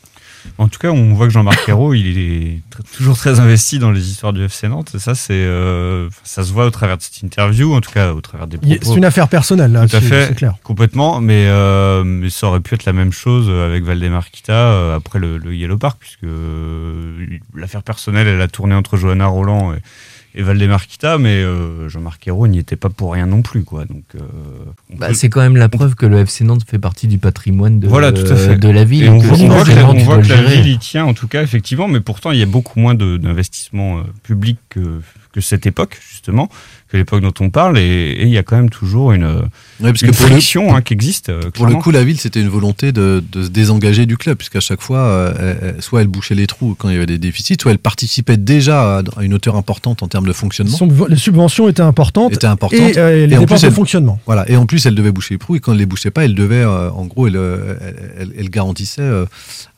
En tout cas, on voit que Jean-Marc Ayrault, il est toujours très investi dans les histoires du FC Nantes. Et ça, c'est, euh, ça se voit au travers de cette interview, en tout cas au travers des propos. C'est une affaire personnelle, là, Tout à fait, c'est clair. complètement. Mais, euh, mais ça aurait pu être la même chose avec Valdemar Kita euh, après le, le Yellow Park, puisque l'affaire personnelle, elle a tourné entre Johanna Roland et, et Valdemar Kita, mais euh, Jean-Marc Ayrault n'y était pas pour rien non plus, quoi. Donc, euh, Bah, peut- c'est quand même la preuve que le FC Nantes fait partie du patrimoine de, voilà, tout à fait. de la ville. Et on voit, les on voit que, la, on voit que la ville y tient, en tout cas, effectivement, mais pourtant, il y a beaucoup moins de- d'investissement euh, public que, que cette époque, justement, que l'époque dont on parle, et, et il y a quand même toujours une, Ouais, parce une que pour le- friction hein, qui existe. euh, Pour le coup, la ville, c'était une volonté de, de se désengager du club, puisqu'à chaque fois, euh, elle- soit elle bouchait les trous quand il y avait des déficits, soit elle participait déjà à, à une hauteur importante en termes de fonctionnement. Son- Les subventions étaient importantes. Étaient importantes. Et, euh, les en plus, de fonctionnement. Voilà. Et en plus, elle devait boucher les trous, et quand elle les bouchait pas, elle devait, euh, en gros, elle, elle, elle- elle garantissait euh,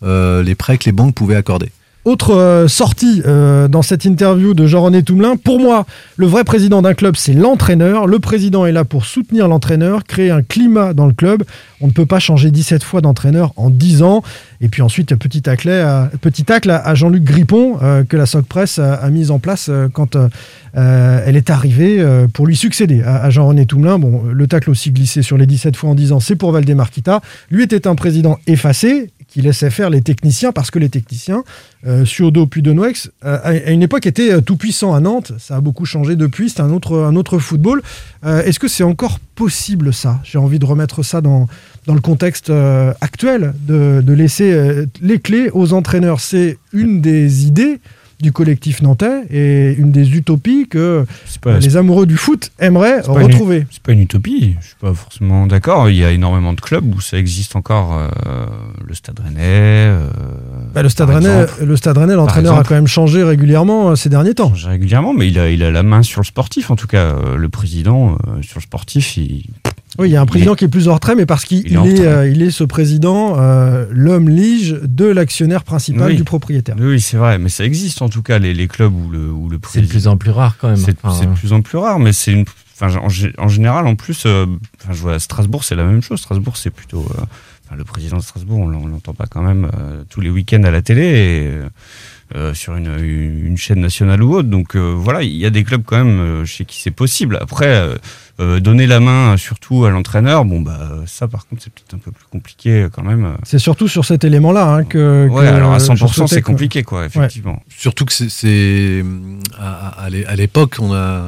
euh, les prêts que les banques pouvaient accorder. Autre euh, sortie euh, dans cette interview de Jean-René Toumelin. Pour moi, le vrai président d'un club, c'est l'entraîneur. Le président est là pour soutenir l'entraîneur, créer un climat dans le club. On ne peut pas changer 17 fois d'entraîneur en 10 ans. Et puis ensuite, petit tacle à, petit à, Jean-Luc Grippon euh, que la Soc Press a, a mis en place euh, quand euh, euh, elle est arrivée euh, pour lui succéder à, Jean-René Toumelin. Bon, le tacle aussi glissé sur les 17 fois en 10 ans, c'est pour Valdemar Kita. Lui était un président effacé qui laissait faire les techniciens parce que les techniciens, euh, Suodo puis de Noex, euh, à une époque étaient euh, tout puissants à Nantes. Ça a beaucoup changé depuis. C'est un autre, un autre football. Euh, Est-ce que c'est encore possible ça? J'ai envie de remettre ça dans, dans le contexte actuel, de, de laisser les clés aux entraîneurs. C'est une des idées du collectif nantais et une des utopies que pas- les amoureux du foot aimeraient retrouver. C'est pas une utopie, je suis pas forcément d'accord. Il y a énormément de clubs où ça existe encore. euh, le Stade Rennais. euh, Bah, le Stade Rennais, exemple. le Stade Rennais, l'entraîneur a quand même changé régulièrement euh, ces derniers temps. Régulièrement, mais il a, il a la main sur le sportif, en tout cas. Le président, euh, sur le sportif, il. Oui, il y a un président qui est plus en retrait, mais parce qu'il il est euh, il est ce président, euh, l'homme lige de l'actionnaire principal Oui. du propriétaire. Oui, c'est vrai, mais ça existe en tout cas, les, les clubs où le, où le C'est de plus en plus rare quand même. C'est Enfin, de plus en plus rare, mais c'est une. Enfin, en, gé- en général, en plus, euh, enfin, je vois à Strasbourg, c'est la même chose. Strasbourg, c'est plutôt. euh, enfin, le président de Strasbourg, on, l'en- on l'entend pas quand même euh, tous les week-ends à la télé et euh, sur une, une chaîne nationale ou autre. Donc euh, voilà, il y a des clubs quand même euh, chez qui c'est possible. Après, euh, Euh, donner la main surtout à l'entraîneur, bon bah ça par contre c'est peut-être un peu plus compliqué quand même. C'est surtout sur cet élément-là hein, que. Ouais, que alors à je 100% souhaitais c'est que- compliqué quoi, effectivement. Surtout que c'est- à, à l'é- à l'époque, on a,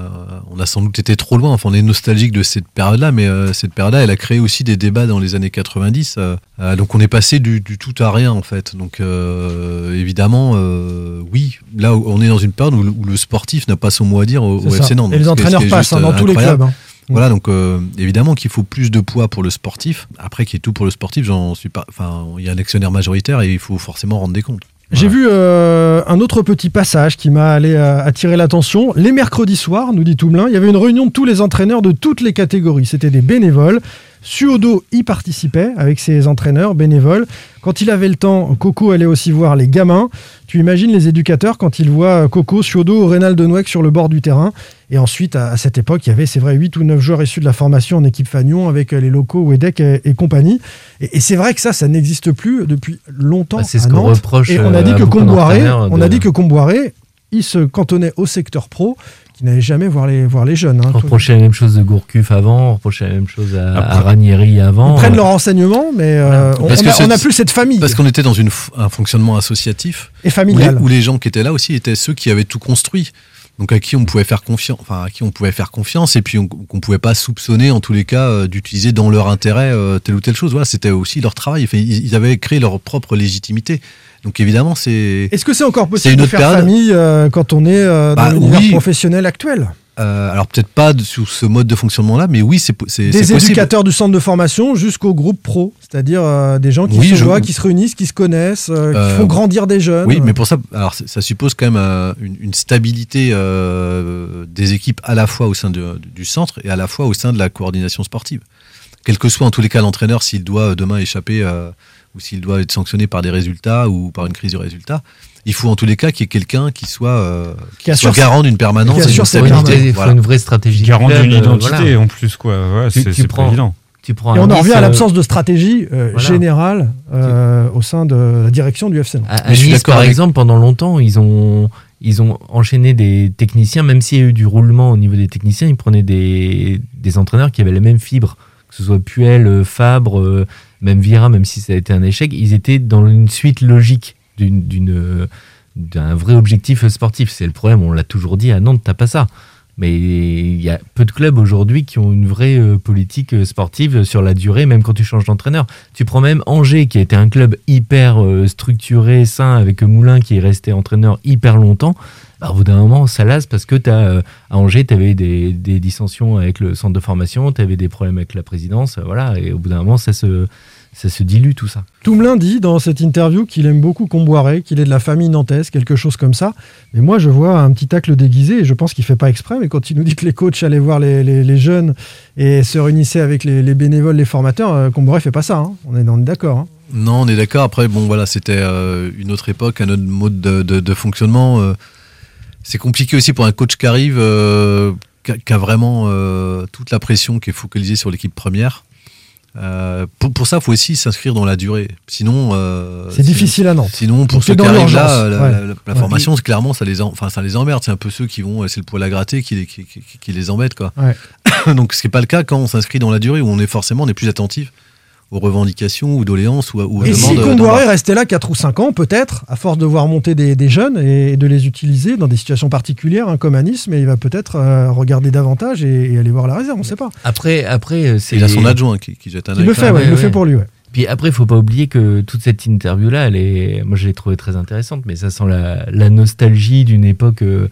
on a sans doute été trop loin. Enfin, on est nostalgique de cette période-là, mais euh, cette période-là, elle a créé aussi des débats dans les années 90. euh, euh, donc, on est passé du, du tout à rien en fait. Donc, euh, évidemment, euh, oui, là, on est dans une période où, le- où le sportif n'a pas son mot à dire au, au. FC Nantes. Et les entraîneurs passent, hein, dans euh, tous les clubs, hein. Voilà, donc euh, évidemment qu'il faut plus de poids pour le sportif. Après, qu'il y ait tout pour le sportif, j'en suis pas. Enfin, il y a un actionnaire majoritaire et il faut forcément rendre des comptes. J'ai vu euh, un autre petit passage qui m'a allé euh, attirer l'attention. Les mercredis soirs, nous dit Toumelin, il y avait une réunion de tous les entraîneurs de toutes les catégories. C'était des bénévoles. Suodo y participait avec ses entraîneurs bénévoles. Quand il avait le temps, Coco allait aussi voir les gamins. Tu imagines les éducateurs quand ils voient Coco, Suodo ou Reynald Denouec sur le bord du terrain. Et ensuite, à, à cette époque, il y avait, c'est vrai, 8 ou 9 joueurs issus de la formation en équipe Fagnon avec euh, les locaux Wedek et, et compagnie. Et, et c'est vrai que ça, ça n'existe plus depuis longtemps. Bah, c'est ce à qu'on Nantes. reproche, Et on a dit euh, à que Comboiré, on a dit que Comboiré, il se cantonnait au secteur pro, qui n'allait jamais voir les, voir les jeunes. hein. On reprochait la même chose de Gourcuff avant, on reprochait la même chose à, Ranieri avant. Ils prennent leurs renseignements, mais euh, on, Parce on que a, c'est- on a plus cette famille. Parce qu'on était dans une, un fonctionnement associatif. Et familial. Où les, où les gens qui étaient là aussi étaient ceux qui avaient tout construit. Donc à qui on pouvait faire confiance, enfin à qui on pouvait faire confiance et puis on- qu'on pouvait pas soupçonner en tous les cas euh, d'utiliser dans leur intérêt euh, telle ou telle chose. Voilà, c'était aussi leur travail. Ils, ils avaient créé leur propre légitimité. Donc évidemment, c'est. Est-ce que c'est encore possible une de autre faire période. famille euh, quand on est euh, dans Bah, l'univers oui. professionnel actuel? Euh, alors peut-être pas sous ce mode de fonctionnement-là, mais oui, c'est po- c'est c'est Des possible. éducateurs du centre de formation jusqu'au groupe pro, c'est-à-dire euh, des gens qui Oui, se je- voient, qui se réunissent, qui se connaissent, euh, qui font grandir des jeunes. Oui, mais pour ça, alors ça suppose quand même une, une stabilité des équipes à la fois au sein de- du centre et à la fois au sein de la coordination sportive. Quel que soit en tous les cas l'entraîneur, s'il doit demain échapper ou s'il doit être sanctionné par des résultats ou par une crise de résultats, il faut en tous les cas qu'il y ait quelqu'un qui soit, euh, qui Qui soit assure- garant d'une permanence qui et assure sa stabilité. Il faut Voilà. une vraie stratégie. Garant d'une euh, identité voilà. en plus quoi. Ouais, c'est pas prends- évident. Tu prends Et on en revient à euh, l'absence de stratégie euh, voilà. générale euh, au sein de la direction du FC Nantes. À, à Mais je suis Nice, par avec- exemple, pendant longtemps, ils ont, ils ont enchaîné des techniciens, même s'il y a eu du roulement au niveau des techniciens, ils prenaient des, des entraîneurs qui avaient la même fibre, que ce soit Puel, Fabre, même Vira, même si ça a été un échec, ils étaient dans une suite logique d'une, d'un vrai objectif sportif. C'est le problème, on l'a toujours dit, à Nantes, t'as pas ça. Mais il y a peu de clubs aujourd'hui qui ont une vraie euh, politique euh, sportive sur la durée, même quand tu changes d'entraîneur. Tu prends même Angers, qui a été un club hyper euh, structuré, sain, avec Moulin qui est resté entraîneur hyper longtemps. Bah, au bout d'un moment, ça lasse parce que à Angers, tu avais des, des dissensions avec le centre de formation, tu avais des problèmes avec la présidence, voilà, et au bout d'un moment, ça se, ça se dilue tout ça. Toumelin dit dans cette interview qu'il aime beaucoup Comboiré, qu'il est de la famille nantaise, quelque chose comme ça. Mais moi, je vois un petit tacle déguisé et je pense qu'il fait pas exprès. Mais quand il nous dit que les coachs allaient voir les, les- les jeunes et se réunissaient avec les, les bénévoles, les formateurs, euh, Comboiré fait pas ça. hein. On est, d'accord. hein. Non, on est d'accord. Après, bon, voilà, c'était euh, une autre époque, un autre mode de, de- de fonctionnement. euh. c'est compliqué aussi pour un coach qui arrive, euh, qui, a, vraiment euh, toute la pression qui est focalisée sur l'équipe première. Euh, pour, pour ça, il faut aussi s'inscrire dans la durée. Sinon, euh, C'est difficile à Nantes. Sinon, pour ceux qui arrivent là, la, Ouais. la- la Ouais. formation, clairement, ça les, en- enfin, ça les emmerde. C'est un peu ceux qui vont, c'est le poil à gratter qui, les- qui, qui- qui les embête, quoi. Ouais. Donc, ce qui n'est pas le cas quand on s'inscrit dans la durée, où on est forcément, on est plus attentif aux revendications ou doléances ou, à- ou aux Et si demandes. Comboiré d'embarque. restait là 4 ou 5 ans, peut-être, à force de voir monter des, des jeunes et de les utiliser dans des situations particulières, hein, comme à Nice, mais il va peut-être euh, regarder davantage et, et aller voir la réserve, on ne sait pas. Après, après euh, c'est. Il a son adjoint qui, qui jette un Il œil le quand fait, ouais, il le fait pour lui. ouais. Puis après, il faut pas oublier que toute cette interview-là, elle est, moi je l'ai trouvée très intéressante, mais ça sent la, la nostalgie d'une époque euh,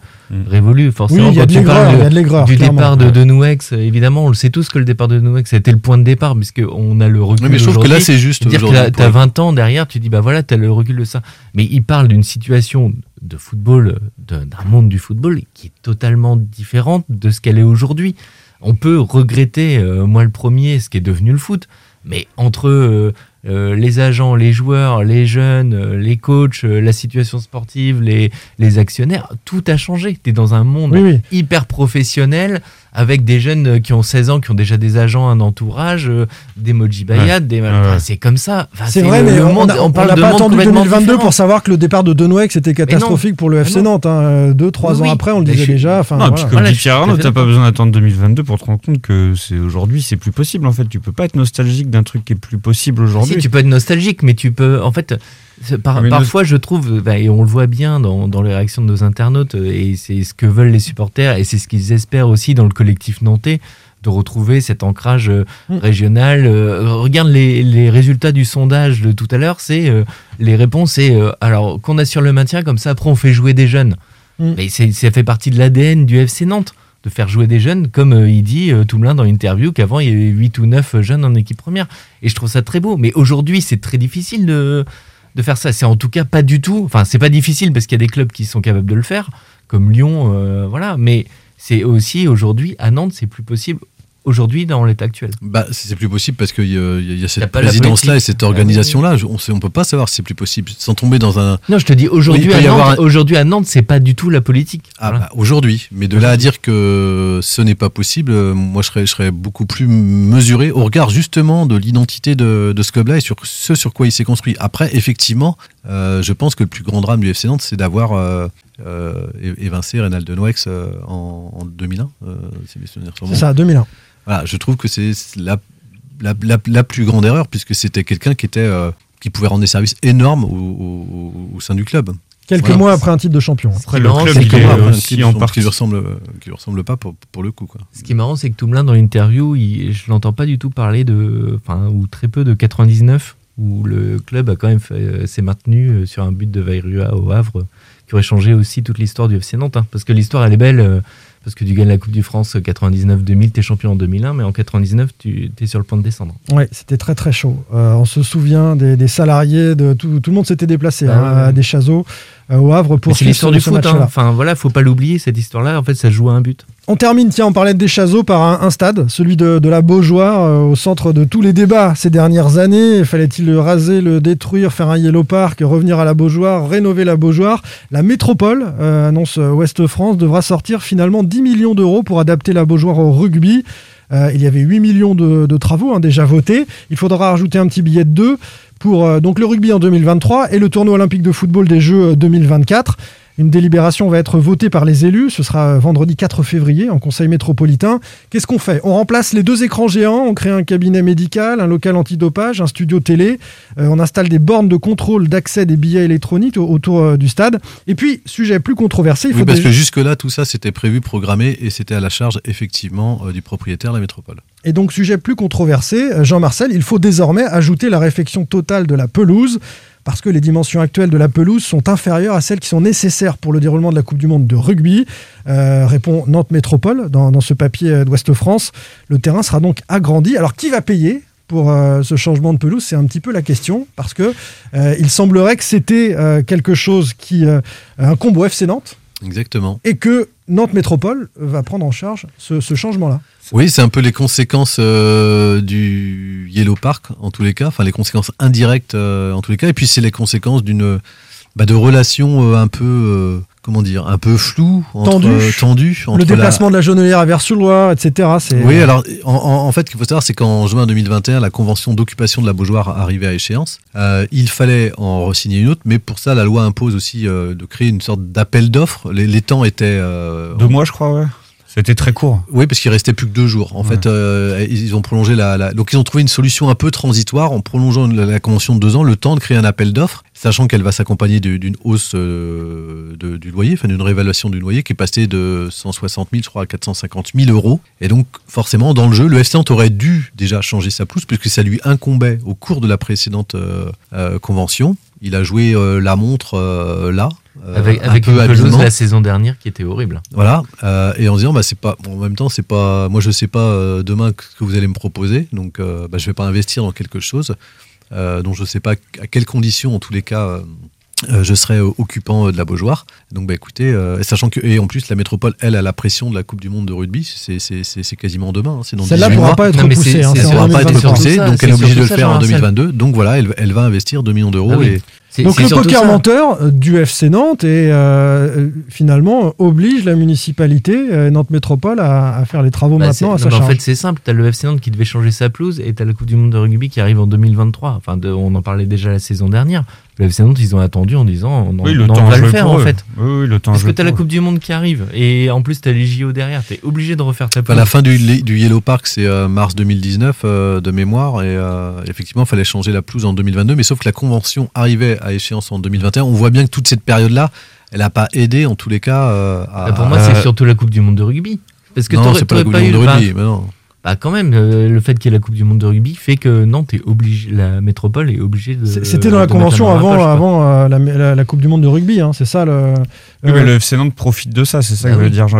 révolue. Forcément, Oui, il y a quand de tu parles il y a de l'aigreur, du clairement. départ de, de Nouex, euh, évidemment, on le sait tous que le départ de Nouex a été le point de départ, puisqu'on a le recul. Oui, mais je trouve que là, c'est juste Dire que tu as pour- 20 ans derrière, tu dis, bah voilà, tu as le recul de ça. Mais il parle d'une situation de football, de- d'un monde du football qui est totalement différente de ce qu'elle est aujourd'hui. On peut regretter, euh, moi le premier, ce qui est devenu le foot, mais entre euh, euh, les agents, les joueurs, les jeunes, euh, les coachs, euh, la situation sportive, les, les actionnaires, tout a changé. Tu es dans un monde Oui, oui. hyper professionnel avec des jeunes euh, qui ont 16 ans, qui ont déjà des agents, un entourage, euh, des Moji Bayat, des... enfin, c'est comme ça. Enfin, C'est vrai, le- mais le on monde- n'a on parle de pas monde attendu complètement 2022 différent. pour savoir que le départ de Denouek c'était catastrophique pour le FC. Nantes. hein. Deux, trois Oui, ans oui. après, on le Mais disait je déjà. Enfin, non, voilà. puis comme dit Pierre Arnaud, t'as pas besoin d'attendre 2022 pour te rendre compte que c'est aujourd'hui, c'est plus possible. En fait, tu peux pas être nostalgique d'un truc qui est plus possible aujourd'hui. Si, tu peux être nostalgique, mais tu peux. En fait, par- Ah, parfois, je trouve, bah, et on le voit bien dans, dans les réactions de nos internautes, euh, et c'est ce que veulent les supporters, et c'est ce qu'ils espèrent aussi dans le collectif nantais, de retrouver cet ancrage euh, Mm. régional. Euh, regarde les, les résultats du sondage de tout à l'heure, c'est euh, les réponses, c'est alors qu'on assure le maintien, comme ça après on fait jouer des jeunes. Mm. Mais ça fait partie de l'ADN du FC Nantes de faire jouer des jeunes, comme euh, il dit euh, Toumelin dans l'interview qu'avant il y avait 8 ou 9 jeunes en équipe première. Et je trouve ça très beau. Mais aujourd'hui, c'est très difficile de, de faire ça. C'est en tout cas pas du tout. Enfin, c'est pas difficile parce qu'il y a des clubs qui sont capables de le faire, comme Lyon, euh, voilà. Mais c'est aussi aujourd'hui, à Nantes, c'est plus possible aujourd'hui dans l'état actuel. Bah, c'est c'est plus possible parce qu'il y, a- y cette présidence-là et cette organisation-là. Je- On ne peut pas savoir si c'est plus possible sans tomber dans un. Non, je te dis aujourd'hui Oui, à un- aujourd'hui à Nantes, c'est pas du tout la politique. Ah, Voilà. bah, aujourd'hui. Mais de là à dire que ce n'est pas possible, euh, moi je serais, je serais beaucoup plus mesuré au regard justement de l'identité de, de ce club-là et sur ce sur quoi il s'est construit. Après, effectivement, euh, je pense que le plus grand drame du FC Nantes, c'est d'avoir euh, euh, évincé Reynald de Noex euh, en, en 2001. euh, si mes souvenirs sont C'est bons. ça, 2001. Voilà, je trouve que c'est la, la, la- la plus grande erreur puisque c'était quelqu'un qui était euh, qui pouvait rendre des services énormes au, au- au sein du club. Quelques Voilà. mois après un titre de champion. Après, le club, Quelques il est mois après un aussi titre, en qui partie- lui ressemble, qui lui ressemble pas pour, pour le coup. Quoi. Ce qui est marrant, c'est que Toumelin, dans l'interview, je l'entends pas du tout parler de, enfin, ou très peu de 99, où le club a quand même fait- euh, s'est maintenu euh, sur un but de Vairua au Havre, qui aurait changé aussi toute l'histoire du FC Nantes. hein. parce que l'histoire, elle est belle, euh, parce que tu gagnes la Coupe du France 99-2000, tu es champion en 2001, mais en 99, tu es sur le point de descendre. Ouais, c'était très très chaud. Euh, on se souvient des, des salariés, de tout, tout le monde s'était déplacé Ah hein, ouais. à des chaseaux au Havre pour C'est l'histoire du foot. hein. Enfin, voilà, faut pas l'oublier, cette histoire-là. En fait, ça joue à un but. On termine, tiens, on parlait de Deschazos par un, un stade, celui de, de la Beaujoire, euh, au centre de tous les débats ces dernières années. Fallait-il le raser, le détruire, faire un Yellow Park, revenir à la Beaujoire, rénover la Beaujoire? La métropole, euh, annonce euh, Ouest France, devra sortir finalement 10 millions d'euros pour adapter la Beaujoire au rugby. Euh, il y avait 8 millions de, de travaux hein, déjà votés. Il faudra rajouter un petit billet de 2 pour euh, le rugby en 2023 et le tournoi olympique de football des Jeux euh, 2024. Une délibération va être votée par les élus. Ce sera vendredi 4 février en conseil métropolitain. Qu'est-ce qu'on fait? On remplace les deux écrans géants. On crée un cabinet médical, un local antidopage, un studio télé. Euh, on installe des bornes de contrôle d'accès des billets électroniques au- autour euh, du stade. Et puis, sujet plus controversé, il faut Oui, parce que jusque-là, tout ça, c'était prévu, programmé, et c'était à la charge, effectivement, euh, du propriétaire de la métropole. Et donc, sujet plus controversé, Jean-Marcel, il faut désormais ajouter la réfection totale de la pelouse, parce que les dimensions actuelles de la pelouse sont inférieures à celles qui sont nécessaires pour le déroulement de la Coupe du Monde de rugby. Euh, répond Nantes Métropole dans, ce papier euh, d'Ouest France. Le terrain sera donc agrandi. Alors, qui va payer pour euh, ce changement de pelouse, c'est un petit peu la question, parce que euh, il semblerait que c'était quelque chose qui incombe au FC Nantes, Exactement. et que Nantes Métropole va prendre en charge ce, ce changement-là. Oui, c'est un peu les conséquences euh, du Yellow Park, en tous les cas, enfin les conséquences indirectes, euh, en tous les cas, et puis c'est les conséquences d'une bah, de relations euh, un peu, comment dire, un peu entre, Tendu. euh, entre le la- déplacement de la Genelière à Vers-sur-Loire, etc. Oui, alors en, en- en fait, ce qu'il faut savoir, c'est qu'en juin 2021, la convention d'occupation de la Beaujoire arrivait à échéance. Euh, il fallait en re-signer une autre, mais pour ça, la loi impose aussi euh, de créer une sorte d'appel d'offres. Les, les temps étaient. euh, Deux mois, je crois, ouais. C'était très court. Oui, parce qu'il restait plus que deux jours. En Ouais. fait, euh, ils ont prolongé la, la- Donc, ils ont trouvé une solution un peu transitoire en prolongeant la, convention de deux ans, le temps de créer un appel d'offres, sachant qu'elle va s'accompagner du- d'une hausse euh, de- du loyer, enfin d'une réévaluation du loyer qui est passée de 160 000, je crois, à 450 000 euros. Et donc, forcément, dans le jeu, le FC Nantes aurait dû déjà changer sa pelouse, puisque ça lui incombait au cours de la précédente euh, convention. Il a joué la montre là. Euh, avec un avec peu une pelouse habilement. la saison dernière qui était horrible. Voilà, euh, et en se disant, bah, c'est pas, bon, en même temps, c'est pas, moi je sais pas euh, demain ce que vous allez me proposer, donc bah, je vais pas investir dans quelque chose dont je sais pas à quelles conditions, en tous les cas, je serai occupant de la Beaujoire. Donc, bah, écoutez, euh, sachant que, et en plus, la métropole, elle, a la pression de la Coupe du Monde de rugby. C'est- C'est c'est- c'est quasiment demain. hein, c'est dans Celle-là 18 pourra pas être repoussée. c'est- hein, Elle pourra pas être 2023. repoussée, ça, donc elle est obligée de le faire en Jean-Marcel. 2022. Donc voilà, elle, elle va investir 2 millions d'euros. Ah oui. et Donc le poker ça. menteur euh, du FC Nantes et euh, finalement oblige la municipalité euh, Nantes Métropole à, à faire les travaux Bah, maintenant à non, sa en fait, c'est simple. T'as le FC Nantes qui devait changer sa pelouse et t'as la Coupe du Monde de rugby qui arrive en 2023. Enfin, de- on en parlait déjà la saison dernière. Le FC Nantes, ils ont attendu en disant on, Oui, le on temps va le faire en eux. fait. Oui, oui, le temps Parce que t'as la. Coupe du Monde qui arrive et en plus t'as les JO derrière. T'es obligé de refaire ta Enfin, la fin du, du Yellow Park, c'est euh, mars 2019 euh, de mémoire. Et euh, effectivement, il fallait changer la pelouse en 2022. Mais sauf que la convention arrivait à échéance en 2021. On voit bien que toute cette période-là, elle n'a pas aidé, en tous les cas, euh, à. Bah, pour moi, c'est surtout la Coupe du Monde de rugby. Parce que non, t'aurais- c'est pas Coupe du eu Monde de rugby. mais non. Bah quand même, euh, le fait qu'il y ait la Coupe du Monde de rugby fait que Nantes est obligé, la métropole est obligée de. C'était dans la convention main dans la avant, avant euh, la, la- la Coupe du Monde de rugby. hein, c'est ça le. Oui, mais euh, le FC Nantes profite de ça, c'est ça Bah que veut oui. dire je...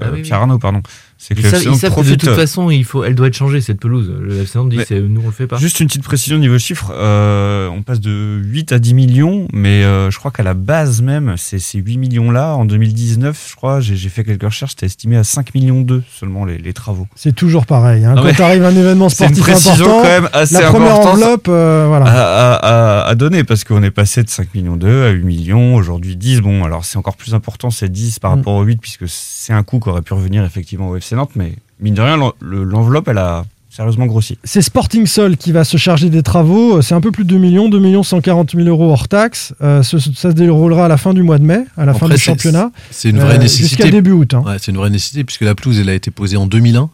Bah oui, oui. Pierre Arnaud, pardon. C'est que Ils savent, ils savent que de toute façon, il faut, elle doit être changée cette pelouse. Le FC Nantes dit nous on le fait pas. Juste une petite précision niveau chiffre, euh, on passe de 8 à 10 millions, mais euh, je crois qu'à la base même, c'est ces 8 millions-là, en 2019, je crois, j'ai j'ai fait quelques recherches, c'était estimé à 5 millions 2 seulement les, les travaux. C'est toujours pareil. hein. Quand mais- tu arrives à un événement C'est une sportif précision important, quand même assez la première enveloppe, euh, voilà. à, à- à- à donner parce qu'on est passé de 5 millions 2 à 8 millions, aujourd'hui 10. Bon, alors c'est encore plus important, c'est 10 par Mm. rapport au 8 puisque c'est un coût qui aurait pu revenir effectivement au FC Nantes, mais mine de rien, l'en- le- l'enveloppe elle a sérieusement grossi. C'est Sporting Sol qui va se charger des travaux. C'est un peu plus de 2 millions, 2 millions 140 000 euros hors taxe. Euh, ça se déroulera à la fin du mois de mai, à la fin du c'est- championnat. C'est une vraie Euh, nécessité. Jusqu'à début août. hein. Ouais, c'est une vraie nécessité puisque la pelouse, elle a été posée en 2001.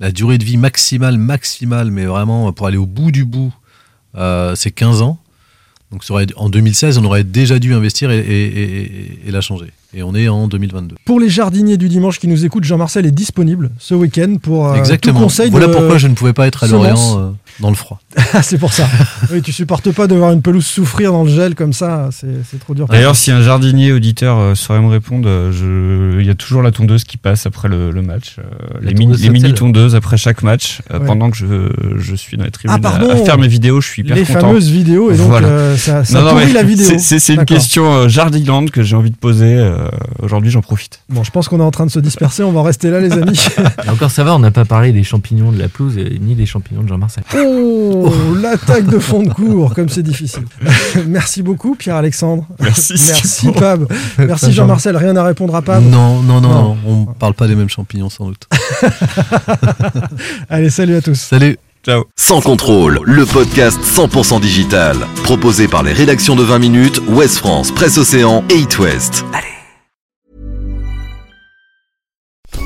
La durée de vie maximale, maximale, mais vraiment pour aller au bout du bout, euh, c'est 15 ans. Donc ça aurait- en 2016, on aurait déjà dû investir et, et- et- et la changer. Et on est en 2022. Pour les jardiniers du dimanche qui nous écoutent, Jean-Marcel est disponible ce week-end pour euh, Exactement. tout conseil voilà de pourquoi je ne pouvais pas être à. Lorient euh, dans le froid. Ah, c'est pour ça. oui, tu supportes pas de voir une pelouse souffrir dans le gel comme ça. C'est c'est trop dur. D'ailleurs, si un jardinier auditeur euh, saurait me répondre, euh, je... il y a toujours la tondeuse qui passe après le, le match, euh, les, mini- tondeuse les mini Sotel. tondeuses après chaque match, euh, Ouais. pendant que je, je suis dans les tribunes Ah, à- pardon. à, faire mes vidéos, je suis hyper les content. fameuses vidéos et donc Voilà. euh, ça, ça Non, non, pourrit la vidéo. c'est- C'est c'est une question euh, Jardiland que j'ai envie de poser. Euh, Aujourd'hui, j'en profite. Bon, je pense qu'on est en train de se disperser. On va en rester là, les amis. Et encore ça va, on n'a pas parlé des champignons de la pelouse et ni des champignons de Jean-Marcel. Oh, l'attaque de fond de cours, comme c'est difficile. Merci beaucoup, Pierre-Alexandre. Merci, Merci. Pab. Merci, Jean-Marcel. Rien à répondre à Pab. Non, non, non, Non. non, on parle pas des mêmes champignons sans doute. Allez, salut à tous. Salut. Ciao. Sans contrôle, le podcast 100% digital. Proposé par les rédactions de 20 minutes, Ouest France, Presse Océan et It West.